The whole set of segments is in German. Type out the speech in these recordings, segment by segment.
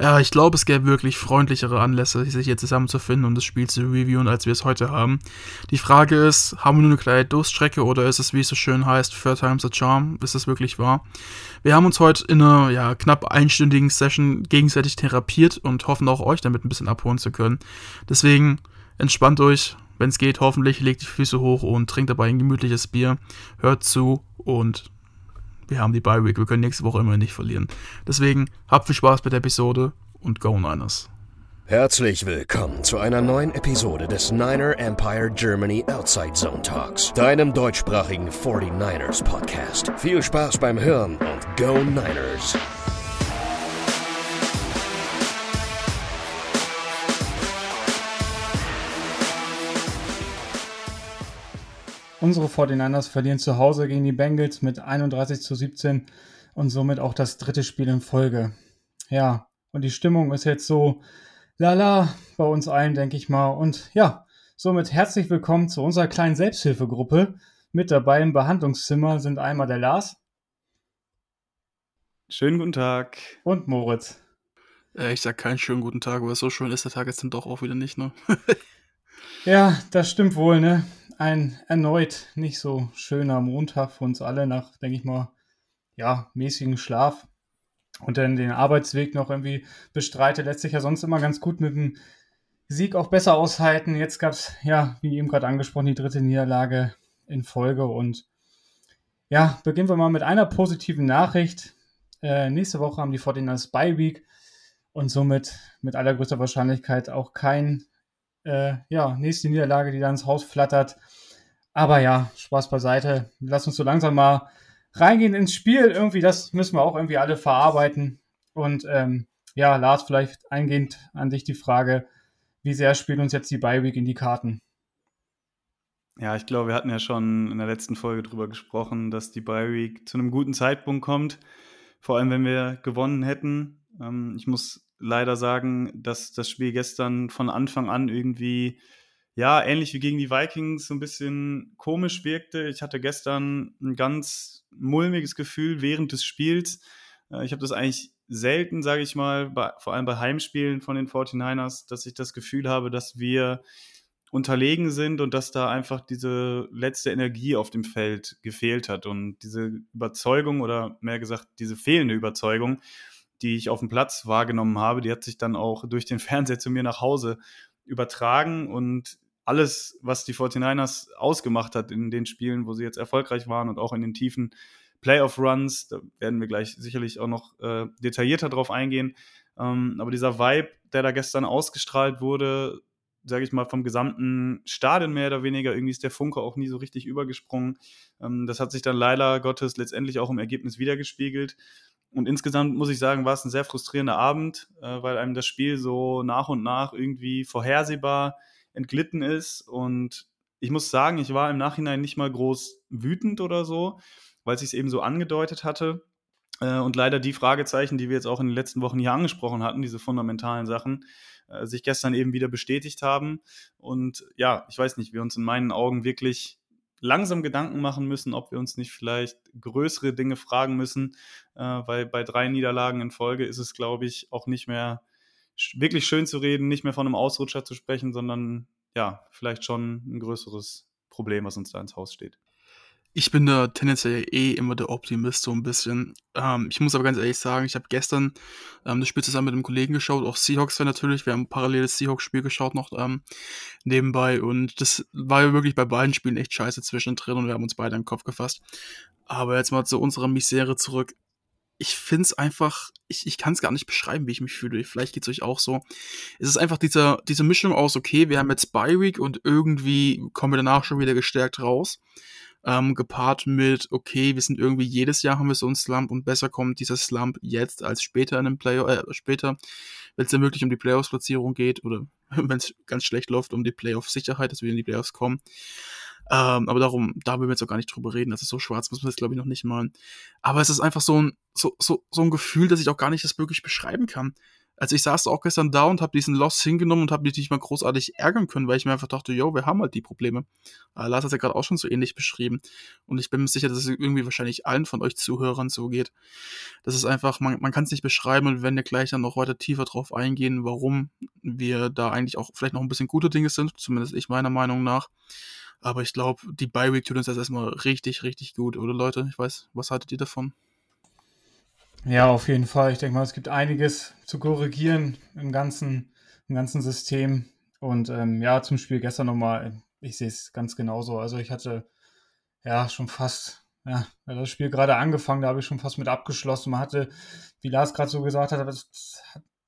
Ja, ich glaube, es gäbe wirklich freundlichere Anlässe, sich hier zusammenzufinden und das Spiel zu reviewen, als wir es heute haben. Die Frage ist, haben wir nur eine kleine Durststrecke oder ist es, wie es so schön heißt, Third Time's a Charm? Ist es wirklich wahr? Wir haben uns heute in einer ja, knapp einstündigen Session gegenseitig therapiert und hoffen auch euch damit ein bisschen abholen zu können. Deswegen entspannt euch, wenn es geht, hoffentlich legt die Füße hoch und trinkt dabei ein gemütliches Bier, hört zu und wir haben die Bye Week. Wir können nächste Woche immer nicht verlieren. Deswegen habt viel Spaß mit der Episode und Go Niners. Herzlich willkommen zu einer neuen Episode des Niner Empire Germany Outside Zone Talks, deinem deutschsprachigen 49ers Podcast. Viel Spaß beim Hören und Go Niners! Unsere 49ers verlieren zu Hause gegen die Bengals mit 31 zu 17 und somit auch das dritte Spiel in Folge. Ja, und die Stimmung ist jetzt so lala bei uns allen, denke ich mal. Und ja, somit herzlich willkommen zu unserer kleinen Selbsthilfegruppe. Mit dabei im Behandlungszimmer sind einmal der Lars. Schönen guten Tag. Und Moritz. Äh, ich sag keinen schönen guten Tag, aber so schön ist der Tag jetzt dann doch auch wieder nicht, ne? ja, das stimmt wohl, ne? Ein erneut nicht so schöner Montag für uns alle nach, denke ich mal, ja, mäßigen Schlaf und dann den Arbeitsweg noch irgendwie bestreite. Lässt sich ja sonst immer ganz gut mit dem Sieg auch besser aushalten. Jetzt gab es, ja, wie eben gerade angesprochen, die dritte Niederlage in Folge und ja, beginnen wir mal mit einer positiven Nachricht. Äh, nächste Woche haben die 49ers Bye Week und somit mit allergrößter Wahrscheinlichkeit auch kein äh, ja, nächste Niederlage, die da ins Haus flattert. Aber ja, Spaß beiseite. Lass uns so langsam mal reingehen ins Spiel. Irgendwie, das müssen wir auch irgendwie alle verarbeiten. Und ähm, ja, Lars, vielleicht eingehend an dich die Frage, wie sehr spielt uns jetzt die Bi-Week in die Karten? Ja, ich glaube, wir hatten ja schon in der letzten Folge darüber gesprochen, dass die Bi-Week zu einem guten Zeitpunkt kommt. Vor allem, wenn wir gewonnen hätten. Ähm, ich muss leider sagen, dass das Spiel gestern von Anfang an irgendwie, ja, ähnlich wie gegen die Vikings, so ein bisschen komisch wirkte. Ich hatte gestern ein ganz mulmiges Gefühl während des Spiels. Äh, ich habe das eigentlich selten, sage ich mal, bei, vor allem bei Heimspielen von den 49ers, dass ich das Gefühl habe, dass wir unterlegen sind und dass da einfach diese letzte Energie auf dem Feld gefehlt hat und diese Überzeugung oder mehr gesagt diese fehlende Überzeugung die ich auf dem Platz wahrgenommen habe, die hat sich dann auch durch den Fernseher zu mir nach Hause übertragen und alles, was die 49ers ausgemacht hat in den Spielen, wo sie jetzt erfolgreich waren und auch in den tiefen Playoff-Runs, da werden wir gleich sicherlich auch noch äh, detaillierter drauf eingehen. Ähm, aber dieser Vibe, der da gestern ausgestrahlt wurde, sage ich mal, vom gesamten Stadion mehr oder weniger, irgendwie ist der Funke auch nie so richtig übergesprungen. Ähm, das hat sich dann leider Gottes letztendlich auch im Ergebnis wiedergespiegelt. Und insgesamt muss ich sagen, war es ein sehr frustrierender Abend, äh, weil einem das Spiel so nach und nach irgendwie vorhersehbar entglitten ist. Und ich muss sagen, ich war im Nachhinein nicht mal groß wütend oder so, weil es sich eben so angedeutet hatte. Äh, und leider die Fragezeichen, die wir jetzt auch in den letzten Wochen hier angesprochen hatten, diese fundamentalen Sachen, äh, sich gestern eben wieder bestätigt haben. Und ja, ich weiß nicht, wir uns in meinen Augen wirklich langsam Gedanken machen müssen, ob wir uns nicht vielleicht größere Dinge fragen müssen, äh, weil bei drei Niederlagen in Folge ist es, glaube ich, auch nicht mehr wirklich schön zu reden, nicht mehr von einem Ausrutscher zu sprechen, sondern ja, vielleicht schon ein größeres Problem, was uns da ins Haus steht. Ich bin da tendenziell eh immer der Optimist so ein bisschen. Ähm, ich muss aber ganz ehrlich sagen, ich habe gestern ähm, das Spiel zusammen mit einem Kollegen geschaut, auch Seahawks-Fan natürlich. Wir haben ein paralleles Seahawks-Spiel geschaut noch ähm, nebenbei und das war ja wirklich bei beiden Spielen echt scheiße zwischendrin und wir haben uns beide den Kopf gefasst. Aber jetzt mal zu unserer Misere zurück. Ich finde es einfach, ich, ich kann es gar nicht beschreiben, wie ich mich fühle. Vielleicht geht es euch auch so. Es ist einfach diese, diese Mischung aus, okay, wir haben jetzt Spy Week und irgendwie kommen wir danach schon wieder gestärkt raus ähm, gepaart mit, okay, wir sind irgendwie jedes Jahr haben wir so einen Slump und besser kommt dieser Slump jetzt als später in einem Play äh, später, wenn es dann wirklich um die Playoffs-Platzierung geht oder wenn es ganz schlecht läuft, um die Playoff-Sicherheit, dass wir in die Playoffs kommen. Ähm, aber darum, da will wir jetzt auch gar nicht drüber reden. Ist so schwarz, muss man das glaube ich noch nicht malen. Aber es ist einfach so ein, so, so, so ein Gefühl, dass ich auch gar nicht das wirklich beschreiben kann. Also ich saß auch gestern da und habe diesen Loss hingenommen und habe mich nicht mal großartig ärgern können, weil ich mir einfach dachte, yo, wir haben halt die Probleme. Äh, Lars hat ja gerade auch schon so ähnlich beschrieben. Und ich bin mir sicher, dass es irgendwie wahrscheinlich allen von euch Zuhörern so geht. Das ist einfach, man, man kann es nicht beschreiben und wir werden ja gleich dann noch weiter tiefer drauf eingehen, warum wir da eigentlich auch vielleicht noch ein bisschen gute Dinge sind, zumindest ich meiner Meinung nach. Aber ich glaube, die Bi-Week tut uns jetzt erstmal richtig, richtig gut, oder Leute? Ich weiß, was haltet ihr davon? Ja, auf jeden Fall. Ich denke mal, es gibt einiges zu korrigieren im ganzen, im ganzen System. Und ähm, ja, zum Spiel gestern nochmal, ich sehe es ganz genauso. Also ich hatte ja schon fast, ja, das Spiel gerade angefangen, da habe ich schon fast mit abgeschlossen. Man hatte, wie Lars gerade so gesagt hat,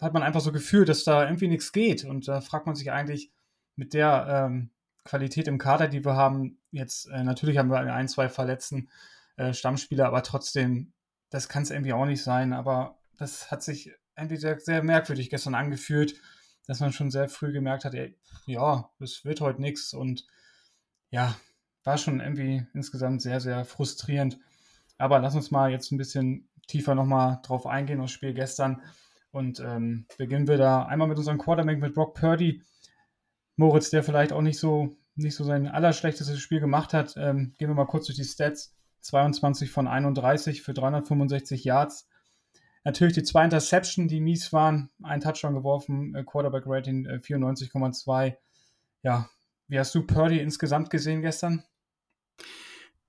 hat man einfach so gefühlt, dass da irgendwie nichts geht. Und da fragt man sich eigentlich mit der ähm, Qualität im Kader, die wir haben, jetzt äh, natürlich haben wir ein, zwei verletzten äh, Stammspieler, aber trotzdem das kann es irgendwie auch nicht sein, aber das hat sich irgendwie sehr, sehr merkwürdig gestern angefühlt, dass man schon sehr früh gemerkt hat, ey, ja, es wird heute nichts und ja, war schon irgendwie insgesamt sehr, sehr frustrierend. Aber lass uns mal jetzt ein bisschen tiefer nochmal drauf eingehen, aufs Spiel gestern. Und ähm, beginnen wir da einmal mit unserem Quarterback, mit Brock Purdy. Moritz, der vielleicht auch nicht so, nicht so sein allerschlechtestes Spiel gemacht hat. Ähm, gehen wir mal kurz durch die Stats. 22 von 31 für 365 Yards. Natürlich die zwei Interception, die mies waren. Ein Touchdown geworfen, äh, Quarterback Rating 94,2. Äh, ja, wie hast du Purdy insgesamt gesehen gestern?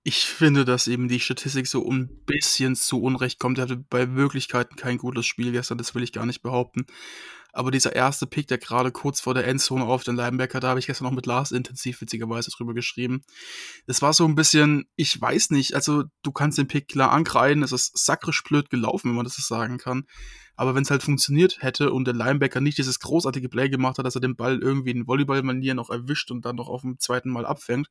Ich finde, dass eben die Statistik so ein bisschen zu Unrecht kommt. Er hatte bei Wirklichkeiten kein gutes Spiel gestern, das will ich gar nicht behaupten. Aber dieser erste Pick, der gerade kurz vor der Endzone auf den Linebacker, da habe ich gestern noch mit Lars intensiv witzigerweise drüber geschrieben. Das war so ein bisschen, ich weiß nicht, also du kannst den Pick klar ankreiden, es ist sakrisch blöd gelaufen, wenn man das so sagen kann. Aber wenn es halt funktioniert hätte und der Linebacker nicht dieses großartige Play gemacht hat, dass er den Ball irgendwie in Volleyball-Manier noch erwischt und dann noch auf dem zweiten Mal abfängt,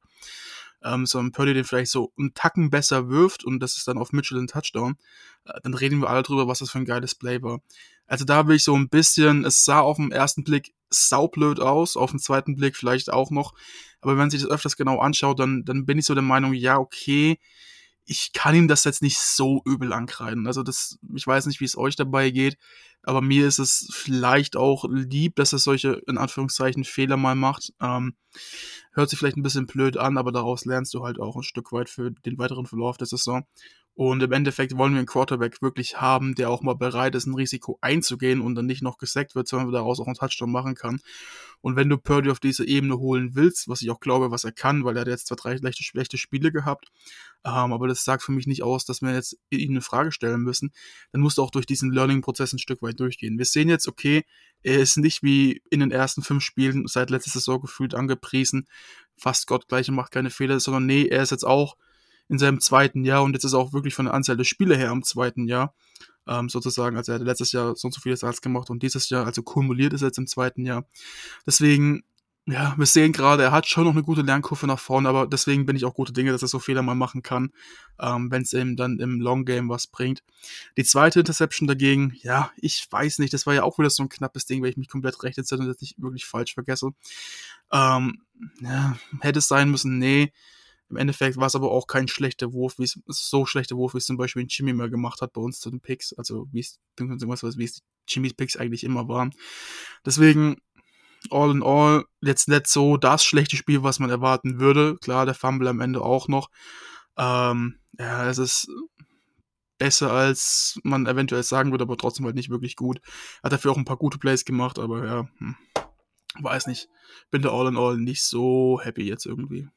ähm, sondern Purdy den vielleicht so einen Tacken besser wirft und das ist dann auf Mitchell ein Touchdown, äh, dann reden wir alle drüber, was das für ein geiles Play war. Also da will ich so ein bisschen, es sah auf den ersten Blick saublöd aus, auf den zweiten Blick vielleicht auch noch, aber wenn man sich das öfters genau anschaut, dann, dann bin ich so der Meinung, ja, okay, ich kann ihm das jetzt nicht so übel ankreiden. Also das, ich weiß nicht, wie es euch dabei geht, aber mir ist es vielleicht auch lieb, dass er solche, in Anführungszeichen, Fehler mal macht. Ähm, hört sich vielleicht ein bisschen blöd an, aber daraus lernst du halt auch ein Stück weit für den weiteren Verlauf der Saison. Und im Endeffekt wollen wir einen Quarterback wirklich haben, der auch mal bereit ist, ein Risiko einzugehen und dann nicht noch gesackt wird, sondern daraus auch einen Touchdown machen kann. Und wenn du Purdy auf diese Ebene holen willst, was ich auch glaube, was er kann, weil er hat jetzt zwar drei schlechte, schlechte Spiele gehabt, ähm, aber das sagt für mich nicht aus, dass wir jetzt ihn eine Frage stellen müssen, dann musst du auch durch diesen Learning-Prozess ein Stück weit durchgehen. Wir sehen jetzt, okay, er ist nicht wie in den ersten fünf Spielen seit letzter Saison gefühlt angepriesen, fast Gott gleich und macht keine Fehler, sondern nee, er ist jetzt auch in seinem zweiten Jahr und jetzt ist er auch wirklich von der Anzahl der Spiele her im zweiten Jahr ähm, sozusagen. Also er hat letztes Jahr so und so viele Starts gemacht und dieses Jahr, also kumuliert ist er jetzt im zweiten Jahr. Deswegen, ja, wir sehen gerade, er hat schon noch eine gute Lernkurve nach vorne, aber deswegen bin ich auch gute Dinge, dass er so Fehler mal machen kann, ähm, wenn es ihm dann im Long Game was bringt. Die zweite Interception dagegen, ja, ich weiß nicht, das war ja auch wieder so ein knappes Ding, weil ich mich komplett recht jetzt und das nicht wirklich falsch vergesse. Ähm, ja, hätte es sein müssen, nee. Im Endeffekt war es aber auch kein schlechter Wurf, wie es so schlechter Wurf, wie es zum Beispiel Jimmy mal gemacht hat bei uns zu den Picks. Also wie es, wie es Jimmys Picks eigentlich immer waren. Deswegen, all in all, jetzt nicht so das schlechte Spiel, was man erwarten würde. Klar, der Fumble am Ende auch noch. Ähm, ja, es ist besser, als man eventuell sagen würde, aber trotzdem halt nicht wirklich gut. Hat dafür auch ein paar gute Plays gemacht, aber ja, hm, weiß nicht. Bin da all in all nicht so happy jetzt irgendwie.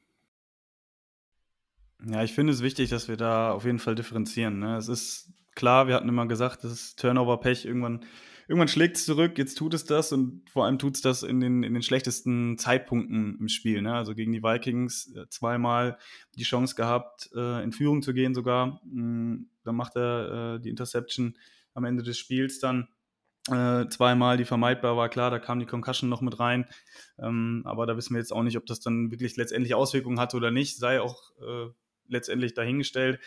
Ja, ich finde es wichtig, dass wir da auf jeden Fall differenzieren. Ne? Es ist klar, wir hatten immer gesagt, das ist Turnover-Pech. Irgendwann, irgendwann schlägt es zurück, jetzt tut es das und vor allem tut es das in den, in den schlechtesten Zeitpunkten im Spiel. Ne? Also gegen die Vikings äh, zweimal die Chance gehabt, äh, in Führung zu gehen sogar. Mm, dann macht er äh, die Interception am Ende des Spiels dann. Äh, zweimal, die vermeidbar war, klar, da kam die Concussion noch mit rein. Ähm, aber da wissen wir jetzt auch nicht, ob das dann wirklich letztendlich Auswirkungen hatte oder nicht. Sei auch äh, letztendlich dahingestellt.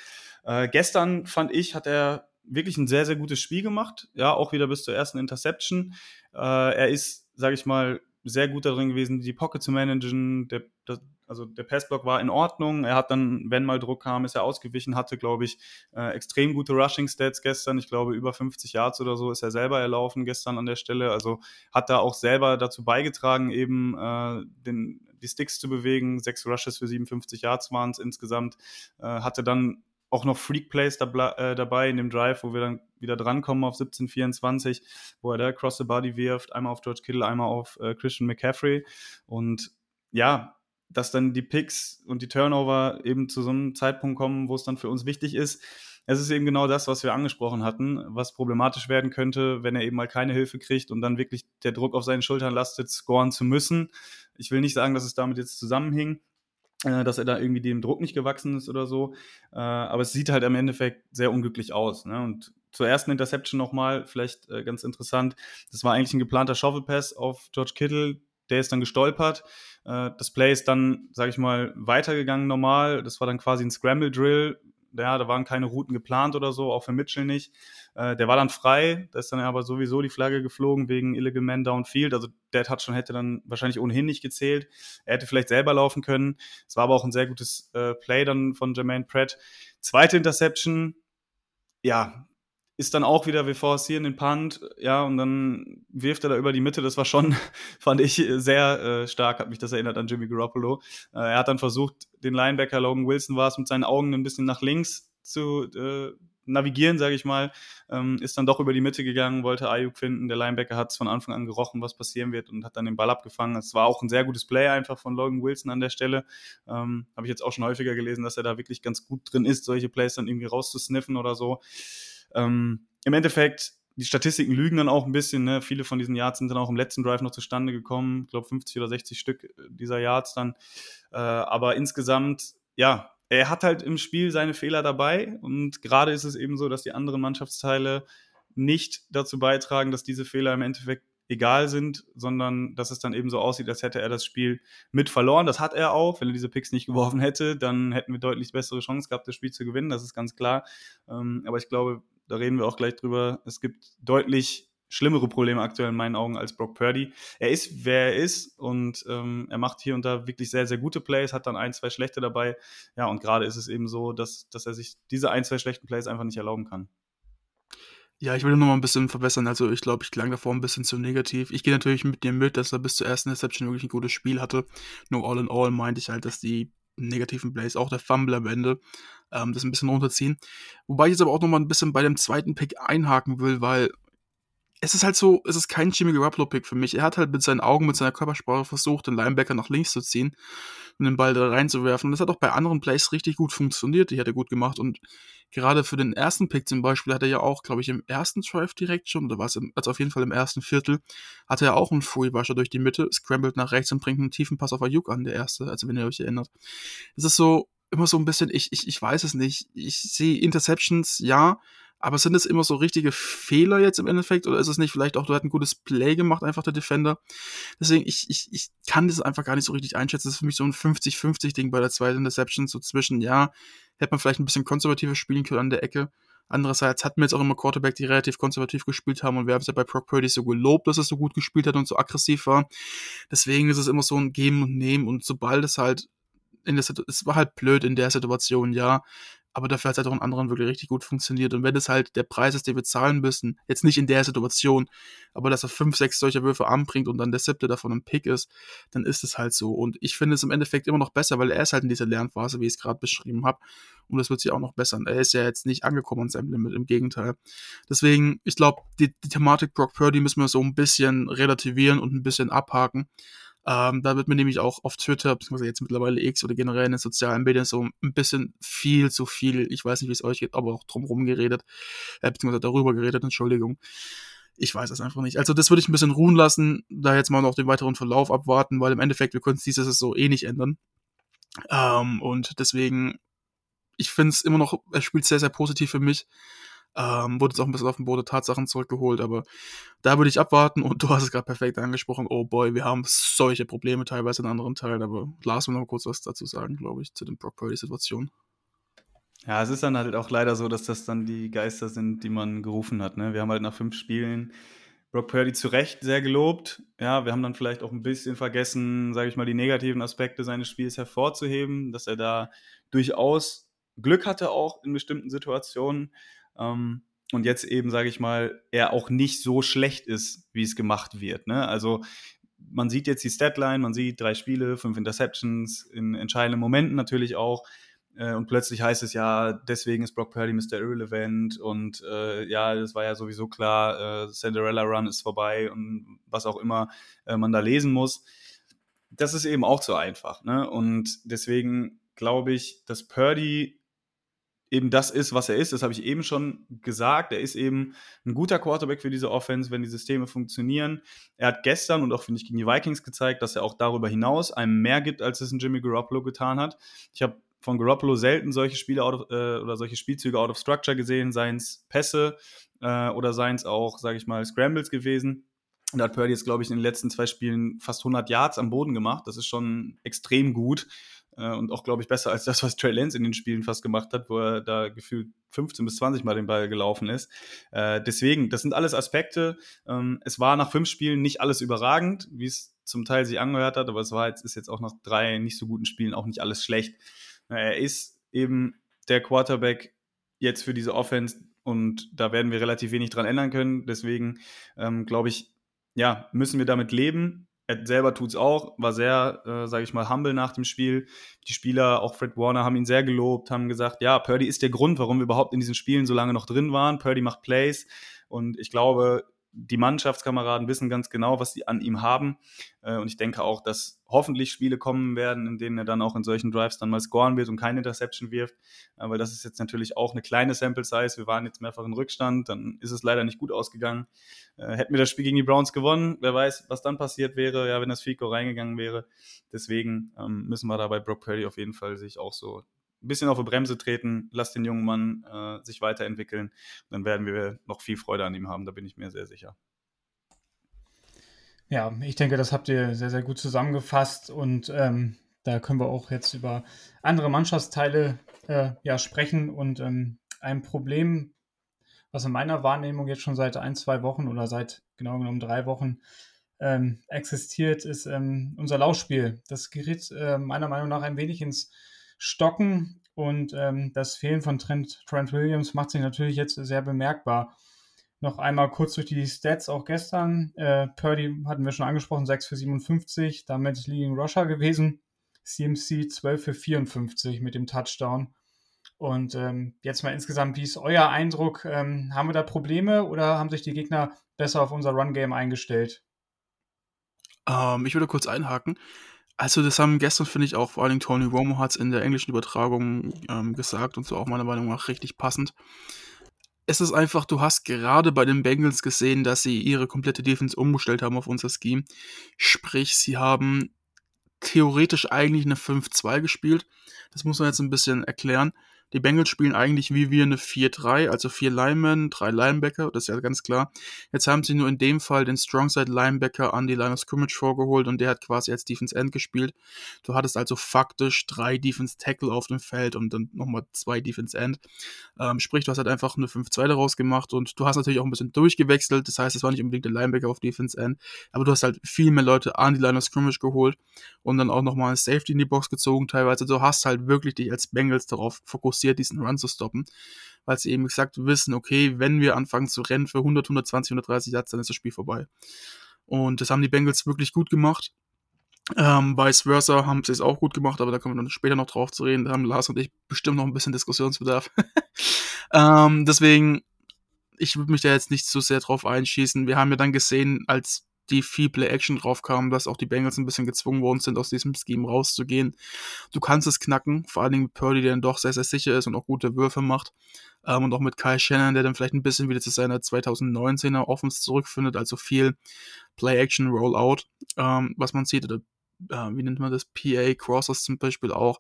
Äh, gestern fand ich, hat er wirklich ein sehr, sehr gutes Spiel gemacht. Ja, auch wieder bis zur ersten Interception. Äh, er ist, sage ich mal, sehr gut darin gewesen, die Pocket zu managen. Der, das, Also der Passblock war in Ordnung. Er hat dann, wenn mal Druck kam, ist er ausgewichen, hatte, glaube ich, äh, extrem gute Rushing-Stats gestern. Ich glaube, über 50 Yards oder so ist er selber erlaufen gestern an der Stelle. Also hat da auch selber dazu beigetragen, eben äh, den, die Sticks zu bewegen. Sechs Rushes für 57 Yards waren es insgesamt. Äh, hatte dann auch noch Freak Plays äh, dabei in dem Drive, wo wir dann wieder drankommen auf 17-24, wo er da Cross the Body wirft, einmal auf George Kittle, einmal auf äh, Christian McCaffrey. Und ja, dass dann die Picks und die Turnover eben zu so einem Zeitpunkt kommen, wo es dann für uns wichtig ist. Es ist eben genau das, was wir angesprochen hatten, was problematisch werden könnte, wenn er eben mal keine Hilfe kriegt und dann wirklich der Druck auf seinen Schultern lastet, scoren zu müssen. Ich will nicht sagen, dass es damit jetzt zusammenhing, äh, dass er da irgendwie dem Druck nicht gewachsen ist oder so. Äh, aber es sieht halt im Endeffekt sehr unglücklich aus. Ne? Und zur ersten Interception nochmal, vielleicht äh, ganz interessant. Das war eigentlich ein geplanter Shovel Pass auf George Kittle. Der ist dann gestolpert. das Play ist dann, sage ich mal, weitergegangen normal. Das war dann quasi ein Scramble Drill. Ja, da waren keine Routen geplant oder so, auch für Mitchell nicht. Äh, der war dann frei, da ist dann aber sowieso die Flagge geflogen wegen Illegal Man Downfield. Also der Touchdown hätte dann wahrscheinlich ohnehin nicht gezählt. Er hätte vielleicht selber laufen können. Es war aber auch ein sehr gutes äh, Play dann von Jermaine Pratt. Zweite Interception, ja, ist dann auch wieder, wir forcieren den Punt, ja, und dann wirft er da über die Mitte. Das war schon, fand ich, sehr äh, stark, hat mich das erinnert an Jimmy Garoppolo. Äh, er hat dann versucht, den Linebacker Logan Wilson war es mit seinen Augen ein bisschen nach links zu äh, navigieren, sage ich mal, ähm, ist dann doch über die Mitte gegangen, wollte Ayuk finden. Der Linebacker hat es von Anfang an gerochen, was passieren wird und hat dann den Ball abgefangen. Es war auch ein sehr gutes Play einfach von Logan Wilson an der Stelle. Ähm, Habe ich jetzt auch schon häufiger gelesen, dass er da wirklich ganz gut drin ist, solche Plays dann irgendwie rauszusniffen oder so. Ähm, Im Endeffekt die Statistiken lügen dann auch ein bisschen. Ne? Viele von diesen Yards sind dann auch im letzten Drive noch zustande gekommen. Ich glaube 50 oder 60 Stück dieser Yards dann. Äh, aber insgesamt, ja, er hat halt im Spiel seine Fehler dabei und gerade ist es eben so, dass die anderen Mannschaftsteile nicht dazu beitragen, dass diese Fehler im Endeffekt egal sind, sondern dass es dann eben so aussieht, als hätte er das Spiel mit verloren. Das hat er auch. Wenn er diese Picks nicht geworfen hätte, dann hätten wir deutlich bessere Chancen gehabt, das Spiel zu gewinnen. Das ist ganz klar. Ähm, aber ich glaube, da reden wir auch gleich drüber. Es gibt deutlich schlimmere Probleme aktuell in meinen Augen als Brock Purdy. Er ist, wer er ist und ähm, er macht hier und da wirklich sehr, sehr gute Plays, hat dann ein, zwei schlechte dabei. Ja, und gerade ist es eben so, dass, dass er sich diese ein, zwei schlechten Plays einfach nicht erlauben kann. Ja, ich will noch mal ein bisschen verbessern. Also ich glaube, ich klang davor ein bisschen zu negativ. Ich gehe natürlich mit dir mit, dass er bis zur ersten Reception wirklich ein gutes Spiel hatte. Nur all in all meinte ich halt, dass die negativen Plays, auch der Fumble am Ende, ähm, das ein bisschen runterziehen. Wobei ich jetzt aber auch noch mal ein bisschen bei dem zweiten Pick einhaken will, weil es ist halt so, es ist kein Jimmy Garoppolo-Pick für mich. Er hat halt mit seinen Augen, mit seiner Körpersprache versucht, den Linebacker nach links zu ziehen den Ball da reinzuwerfen. Das hat auch bei anderen Plays richtig gut funktioniert. Die hat er gut gemacht. Und gerade für den ersten Pick zum Beispiel hat er ja auch, glaube ich, im ersten Drive direkt schon, oder war es also auf jeden Fall im ersten Viertel, hatte er auch einen Free Rusher durch die Mitte, scrambled nach rechts und bringt einen tiefen Pass auf Ayuk an, der erste, also wenn ihr euch erinnert. Es ist so, immer so ein bisschen, ich, ich, ich weiß es nicht. Ich sehe Interceptions, ja, aber sind es immer so richtige Fehler jetzt im Endeffekt oder ist es nicht vielleicht auch, du hast ein gutes Play gemacht, einfach der Defender? Deswegen, ich, ich, ich kann das einfach gar nicht so richtig einschätzen. Das ist für mich so ein 50-50-Ding bei der zweiten Interception, so zwischen, ja, hätte man vielleicht ein bisschen konservativer spielen können an der Ecke. Andererseits hatten wir jetzt auch immer Quarterback, die relativ konservativ gespielt haben und wir haben es ja bei Brock Purdy so gelobt, dass er so gut gespielt hat und so aggressiv war. Deswegen ist es immer so ein Geben und Nehmen und sobald es halt in der es war halt blöd in der Situation, ja aber dafür hat es halt auch in anderen wirklich richtig gut funktioniert. Und wenn es halt der Preis ist, den wir zahlen müssen, jetzt nicht in der Situation, aber dass er fünf, sechs solcher Würfe anbringt und dann der siebte davon ein Pick ist, dann ist es halt so. Und ich finde es im Endeffekt immer noch besser, weil er ist halt in dieser Lernphase, wie ich es gerade beschrieben habe. Und das wird sich auch noch bessern. Er ist ja jetzt nicht angekommen an seinem Limit, im Gegenteil. Deswegen, ich glaube, die, die Thematik Brock Purdy müssen wir so ein bisschen relativieren und ein bisschen abhaken. Ähm, da wird mir nämlich auch auf Twitter, beziehungsweise jetzt mittlerweile X oder generell in den sozialen Medien so ein bisschen viel zu viel, ich weiß nicht, wie es euch geht, aber auch drumherum geredet, äh, beziehungsweise darüber geredet, Entschuldigung. Ich weiß es einfach nicht. Also das würde ich ein bisschen ruhen lassen, da jetzt mal noch den weiteren Verlauf abwarten, weil im Endeffekt, wir können es dieses so eh nicht ändern. Ähm, und deswegen, ich finde es immer noch, er spielt sehr, sehr positiv für mich. Ähm, wurde jetzt auch ein bisschen auf den Boden Tatsachen zurückgeholt, aber da würde ich abwarten und du hast es gerade perfekt angesprochen. Oh boy, wir haben solche Probleme teilweise in anderen Teilen, aber Lars will noch kurz was dazu sagen, glaube ich, zu den Brock Purdy-Situation. Ja, es ist dann halt auch leider so, dass das dann die Geister sind, die man gerufen hat. Ne? Wir haben halt nach fünf Spielen Brock Purdy zu Recht sehr gelobt. Ja, wir haben dann vielleicht auch ein bisschen vergessen, sage ich mal, die negativen Aspekte seines Spiels hervorzuheben, dass er da durchaus Glück hatte auch in bestimmten Situationen. Ähm, und jetzt eben, sage ich mal, er auch nicht so schlecht ist, wie es gemacht wird. Ne? Also man sieht jetzt die Statline, man sieht drei Spiele, fünf Interceptions, in entscheidenden Momenten natürlich auch. Äh, und plötzlich heißt es ja, deswegen ist Brock Purdy Mr. Irrelevant und äh, ja, das war ja sowieso klar, äh, Cinderella Run ist vorbei und was auch immer äh, man da lesen muss. Das ist eben auch zu einfach. Ne? Und deswegen glaube ich, dass Purdy eben das ist, was er ist. Das habe ich eben schon gesagt. Er ist eben ein guter Quarterback für diese Offense, wenn die Systeme funktionieren. Er hat gestern und auch, finde ich, gegen die Vikings gezeigt, dass er auch darüber hinaus einem mehr gibt, als es ein Jimmy Garoppolo getan hat. Ich habe von Garoppolo selten solche Spiele of, äh, oder solche Spielzüge out of structure gesehen, seien es Pässe äh, oder seien es auch, sage ich mal, Scrambles gewesen. Und da hat Purdy jetzt, glaube ich, in den letzten zwei Spielen fast 100 Yards am Boden gemacht. Das ist schon extrem gut. Äh, und auch, glaube ich, besser als das, was Trey Lance in den Spielen fast gemacht hat, wo er da gefühlt 15 bis 20 Mal den Ball gelaufen ist. Äh, deswegen, das sind alles Aspekte. Ähm, es war nach fünf Spielen nicht alles überragend, wie es zum Teil sich angehört hat, aber es war jetzt, ist jetzt auch nach drei nicht so guten Spielen auch nicht alles schlecht. Er ist eben der Quarterback jetzt für diese Offense und da werden wir relativ wenig dran ändern können. Deswegen ähm, glaube ich, ja, müssen wir damit leben. Er selber tut es auch, war sehr, äh, sage ich mal, humble nach dem Spiel. Die Spieler, auch Fred Warner, haben ihn sehr gelobt, haben gesagt, ja, Purdy ist der Grund, warum wir überhaupt in diesen Spielen so lange noch drin waren. Purdy macht Plays und ich glaube, die Mannschaftskameraden wissen ganz genau, was sie an ihm haben. Äh, und ich denke auch, dass hoffentlich Spiele kommen werden, in denen er dann auch in solchen Drives dann mal scoren wird und keine Interception wirft. Äh, weil das ist jetzt natürlich auch eine kleine Sample Size. Wir waren jetzt mehrfach in Rückstand, dann ist es leider nicht gut ausgegangen. Äh, hätten wir das Spiel gegen die Browns gewonnen, wer weiß, was dann passiert wäre, ja, wenn das Fico reingegangen wäre. Deswegen ähm, müssen wir da bei Brock Purdy auf jeden Fall sich auch so ein bisschen auf die Bremse treten, lass den jungen Mann äh, sich weiterentwickeln. Dann werden wir noch viel Freude an ihm haben, da bin ich mir sehr sicher. Ja, ich denke, das habt ihr sehr, sehr gut zusammengefasst und ähm, da können wir auch jetzt über andere Mannschaftsteile äh, ja, sprechen und ähm, ein Problem, was in meiner Wahrnehmung jetzt schon seit ein, zwei Wochen oder seit genau genommen drei Wochen ähm, existiert, ist ähm, unser Laufspiel. Das gerät äh, meiner Meinung nach ein wenig ins stocken. Und ähm, das Fehlen von Trent, Trent Williams macht sich natürlich jetzt sehr bemerkbar. Noch einmal kurz durch die Stats auch gestern. Äh, Purdy hatten wir schon angesprochen, 6 für 57, damit Leading Rusher gewesen. CMC 12 für 54 mit dem Touchdown. Und ähm, jetzt mal insgesamt, wie ist euer Eindruck? Ähm, haben wir da Probleme oder haben sich die Gegner besser auf unser Run-Game eingestellt? Ähm, ich würde kurz einhaken. Also, das haben gestern, finde ich, auch vor Dingen Tony Romo hat es in der englischen Übertragung ähm, gesagt und so auch meiner Meinung nach richtig passend. Es ist einfach, du hast gerade bei den Bengals gesehen, dass sie ihre komplette Defense umgestellt haben auf unser Scheme. Sprich, sie haben theoretisch eigentlich eine 5-2 gespielt. Das muss man jetzt ein bisschen erklären. Die Bengals spielen eigentlich wie wir eine 4-3, also vier Linemen, drei Linebacker, das ist ja ganz klar. Jetzt haben sie nur in dem Fall den Strongside Linebacker an die Line of Scrimmage vorgeholt und der hat quasi als Defense End gespielt. Du hattest also faktisch drei Defense Tackle auf dem Feld und dann nochmal zwei Defense End. Ähm, sprich, du hast halt einfach eine 5-2 daraus gemacht und du hast natürlich auch ein bisschen durchgewechselt. Das heißt, es war nicht unbedingt der Linebacker auf Defense End, aber du hast halt viel mehr Leute an die Line of Scrimmage geholt und dann auch nochmal ein Safety in die Box gezogen teilweise. Du hast halt wirklich dich als Bengals darauf fokussiert fokussiert, diesen Run zu stoppen, weil sie eben gesagt wissen, okay, wenn wir anfangen zu rennen für 100, 120, 130 Yards, dann ist das Spiel vorbei. Und das haben die Bengals wirklich gut gemacht. Ähm, vice versa haben sie es auch gut gemacht, aber da kommen wir dann später noch drauf zu reden. Da haben Lars und ich bestimmt noch ein bisschen Diskussionsbedarf. ähm, deswegen, ich würde mich da jetzt nicht so sehr drauf einschießen. Wir haben ja dann gesehen, als die viel Play-Action drauf kam, dass auch die Bengals ein bisschen gezwungen worden sind, aus diesem Scheme rauszugehen. Du kannst es knacken, vor allen Dingen mit Purdy, der dann doch sehr, sehr sicher ist und auch gute Würfe macht. Ähm, und auch mit Kyle Shannon, der dann vielleicht ein bisschen wieder zu seiner 2019er Offense zurückfindet, also viel Play-Action, Rollout, ähm, was man sieht, oder äh, wie nennt man das, PA, Crossers zum Beispiel auch,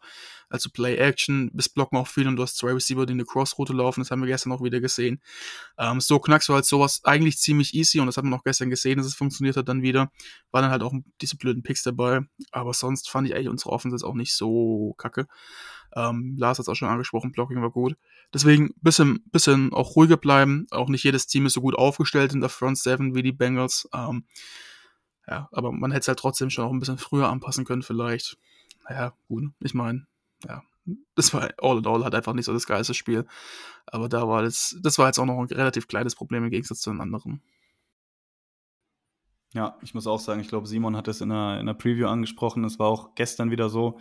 also Play-Action, bis blocken auch viel und du hast zwei Receiver, die eine Cross-Route laufen, das haben wir gestern auch wieder gesehen. Ähm, so knackst du halt sowas eigentlich ziemlich easy und das hat man auch gestern gesehen, dass es funktioniert hat dann wieder. War dann halt auch diese blöden Picks dabei, aber sonst fand ich eigentlich unsere Offense auch nicht so kacke. Ähm, Lars hat es auch schon angesprochen, Blocking war gut. Deswegen bisschen, bisschen auch ruhiger bleiben. Auch nicht jedes Team ist so gut aufgestellt in der Front 7 wie die Bengals. Ähm, ja, aber man hätte es halt trotzdem schon auch ein bisschen früher anpassen können, vielleicht. Naja, gut. Ich meine, ja, das war all in all halt einfach nicht so das geilste Spiel. Aber da war das, das war jetzt auch noch ein relativ kleines Problem im Gegensatz zu den anderen. Ja, ich muss auch sagen, ich glaube, Simon hat es in einer, in einer Preview angesprochen. Es war auch gestern wieder so,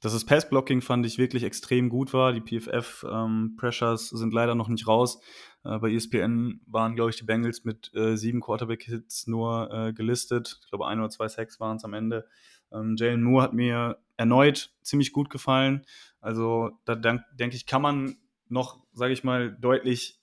dass das Passblocking fand ich wirklich extrem gut war. Die PFF-Pressures ähm, sind leider noch nicht raus. Äh, bei ESPN waren, glaube ich, die Bengals mit äh, sieben Quarterback-Hits nur äh, gelistet. Ich glaube, ein oder zwei Sacks waren es am Ende. Ähm, Jalen Moore hat mir erneut ziemlich gut gefallen. Also da denke ich, kann man noch, sage ich mal, deutlich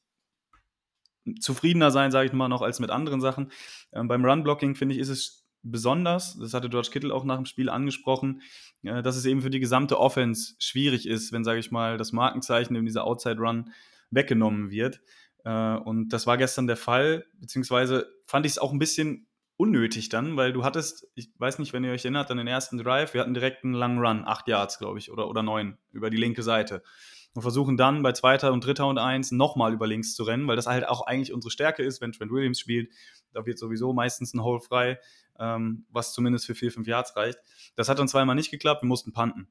zufriedener sein, sage ich mal, noch als mit anderen Sachen. Ähm, beim Run-Blocking, finde ich, ist es besonders, das hatte George Kittle auch nach dem Spiel angesprochen, äh, dass es eben für die gesamte Offense schwierig ist, wenn, sage ich mal, das Markenzeichen in dieser Outside-Run weggenommen wird. Äh, und das war gestern der Fall, beziehungsweise fand ich es auch ein bisschen unnötig dann, weil du hattest, ich weiß nicht, wenn ihr euch erinnert, an den ersten Drive, wir hatten direkt einen langen Run, acht Yards, glaube ich, oder, oder neun über die linke Seite und versuchen dann bei zweiter und dritter und eins nochmal über links zu rennen, weil das halt auch eigentlich unsere Stärke ist, wenn Trent Williams spielt. Da wird sowieso meistens ein Hole frei, ähm, was zumindest für vier, fünf Yards reicht. Das hat dann zweimal nicht geklappt, wir mussten panten.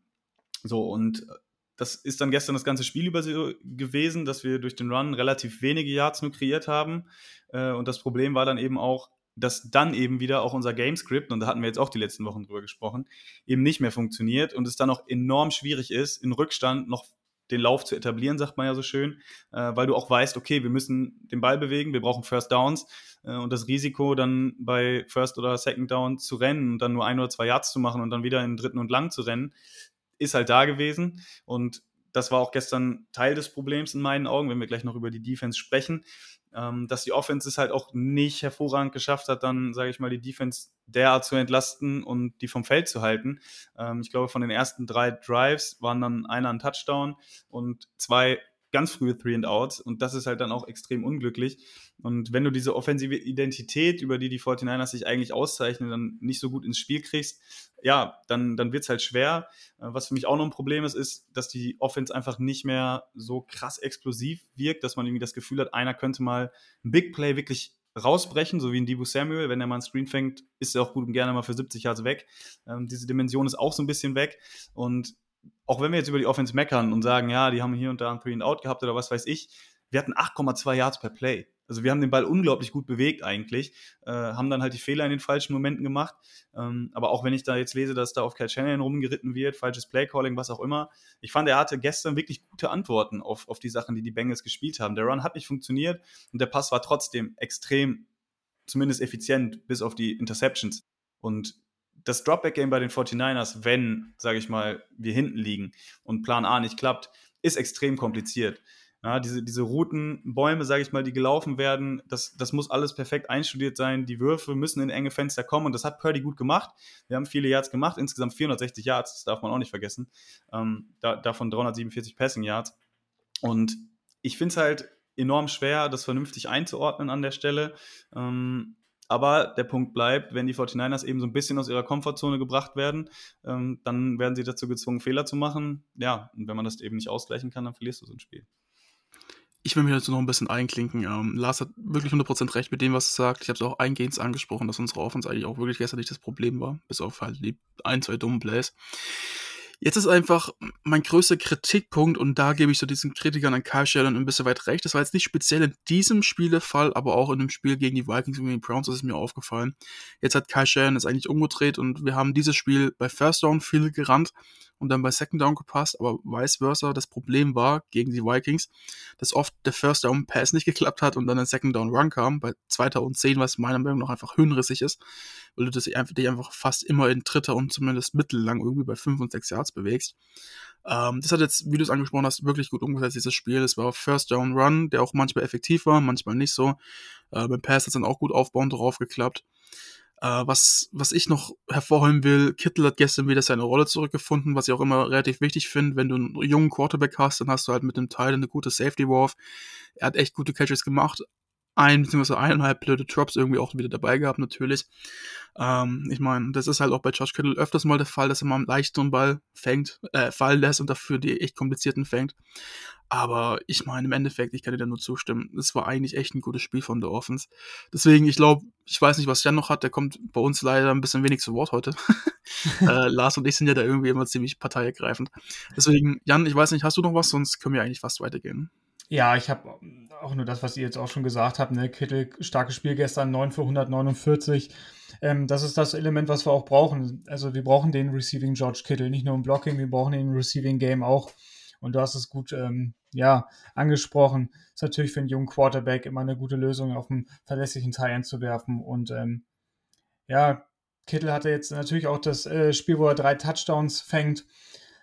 So, und das ist dann gestern das ganze Spiel über so gewesen, dass wir durch den Run relativ wenige Yards nur kreiert haben. Äh, und das Problem war dann eben auch, dass dann eben wieder auch unser Gamescript, und da hatten wir jetzt auch die letzten Wochen drüber gesprochen, eben nicht mehr funktioniert und es dann auch enorm schwierig ist, in Rückstand noch den Lauf zu etablieren, sagt man ja so schön, äh, weil du auch weißt, okay, wir müssen den Ball bewegen, wir brauchen First Downs äh, und das Risiko dann bei First oder Second Down zu rennen und dann nur ein oder zwei Yards zu machen und dann wieder in den dritten und lang zu rennen, ist halt da gewesen. Und das war auch gestern Teil des Problems in meinen Augen, wenn wir gleich noch über die Defense sprechen ähm, dass die Offense es halt auch nicht hervorragend geschafft hat, dann, sage ich mal, die Defense derart zu entlasten und die vom Feld zu halten. Ähm, ich glaube, von den ersten drei Drives waren dann einer ein Touchdown und zwei ganz frühe Three and Outs und das ist halt dann auch extrem unglücklich. Und wenn du diese offensive Identität, über die die 49ers sich eigentlich auszeichnen, dann nicht so gut ins Spiel kriegst, ja, dann, dann wird es halt schwer. Äh, was für mich auch noch ein Problem ist, ist, dass die Offense einfach nicht mehr so krass explosiv wirkt, dass man irgendwie das Gefühl hat, einer könnte mal ein Big Play wirklich rausbrechen, so wie ein Debo Samuel. Wenn er mal einen Screen fängt, ist er auch gut und gerne mal für 70 Yards weg. Ähm, diese Dimension ist auch so ein bisschen weg. Und auch wenn wir jetzt über die Offense meckern und sagen, ja, die haben hier und da ein Three and Out gehabt oder was weiß ich, wir hatten 8,2 Yards per Play. Also wir haben den Ball unglaublich gut bewegt eigentlich, äh, haben dann halt die Fehler in den falschen Momenten gemacht. Ähm, aber auch wenn ich da jetzt lese, dass da auf Kyle Shannon rumgeritten wird, falsches Playcalling, was auch immer. Ich fand, er hatte gestern wirklich gute Antworten auf, auf die Sachen, die die Bengals gespielt haben. Der Run hat nicht funktioniert und der Pass war trotzdem extrem, zumindest effizient, bis auf die Interceptions. Und das Dropback-Game bei den 49ers, wenn, sage ich mal, wir hinten liegen und Plan A nicht klappt, ist extrem kompliziert. Ja, diese, diese Routenbäume, sage ich mal, die gelaufen werden, das, das muss alles perfekt einstudiert sein. Die Würfe müssen in enge Fenster kommen und das hat Purdy gut gemacht. Wir haben viele Yards gemacht, insgesamt 460 Yards, das darf man auch nicht vergessen. Ähm, da, davon 347 Passing Yards. Und ich finde es halt enorm schwer, das vernünftig einzuordnen an der Stelle. Ähm, aber der Punkt bleibt, wenn die 49ers eben so ein bisschen aus ihrer Komfortzone gebracht werden, ähm, dann werden sie dazu gezwungen, Fehler zu machen. Ja, und wenn man das eben nicht ausgleichen kann, dann verlierst du so ein Spiel. Ich will mich dazu noch ein bisschen einklinken. Ähm, Lars hat wirklich 100% recht mit dem, was er sagt. Ich habe es auch eingehend angesprochen, dass unsere Offense eigentlich auch wirklich gestern nicht das Problem war, bis auf halt die ein, zwei dummen Plays. Jetzt ist einfach mein größter Kritikpunkt, und da gebe ich so diesen Kritikern an Kyle Shannon ein bisschen weit recht. Das war jetzt nicht speziell in diesem Spiel der Fall, aber auch in dem Spiel gegen die Vikings und die Browns ist es mir aufgefallen. Jetzt hat Kyle Shannon es eigentlich umgedreht und wir haben dieses Spiel bei First Down viel gerannt und dann bei Second Down gepasst, aber vice versa. Das Problem war gegen die Vikings, dass oft der First Down Pass nicht geklappt hat und dann ein Second Down Run kam, bei zweiter und zehn, was meiner Meinung nach einfach höhenrissig ist, weil du das dich einfach fast immer in dritter und zumindest mittellang irgendwie bei fünf und sechs Yards bewegst. Ähm, das hat jetzt, wie du es angesprochen hast, wirklich gut umgesetzt, dieses Spiel. Es war First Down Run, der auch manchmal effektiv war, manchmal nicht so. Äh, beim Pass hat es dann auch gut aufbauend drauf geklappt. Äh, was, was ich noch hervorheben will, Kittel hat gestern wieder seine Rolle zurückgefunden, was ich auch immer relativ wichtig finde. Wenn du einen jungen Quarterback hast, dann hast du halt mit dem Teil eine gute Safety-Wurf. Er hat echt gute Catches gemacht. Ein bzw. eineinhalb blöde Drops irgendwie auch wieder dabei gehabt, natürlich. Ähm, ich meine, das ist halt auch bei Josh Kittle öfters mal der Fall, dass er mal einen leichteren Ball fängt, äh, fallen lässt und dafür die echt komplizierten fängt. Aber ich meine, im Endeffekt, ich kann dir da nur zustimmen. Es war eigentlich echt ein gutes Spiel von der Offense. Deswegen, ich glaube, ich weiß nicht, was Jan noch hat. Der kommt bei uns leider ein bisschen wenig zu Wort heute. äh, Lars und ich sind ja da irgendwie immer ziemlich parteiergreifend. Deswegen, Jan, ich weiß nicht, hast du noch was? Sonst können wir eigentlich fast weitergehen. Ja, ich habe auch nur das, was ihr jetzt auch schon gesagt habt. Ne? Kittel, starkes Spiel gestern, 9 für 149. Ähm, das ist das Element, was wir auch brauchen. Also wir brauchen den Receiving George Kittle, nicht nur im Blocking, wir brauchen den Receiving Game auch. Und du hast es gut ähm, ja, angesprochen. Ist natürlich für einen jungen Quarterback immer eine gute Lösung, auf einen verlässlichen Teil zu werfen. Und ähm, ja, Kittel hatte jetzt natürlich auch das äh, Spiel, wo er drei Touchdowns fängt.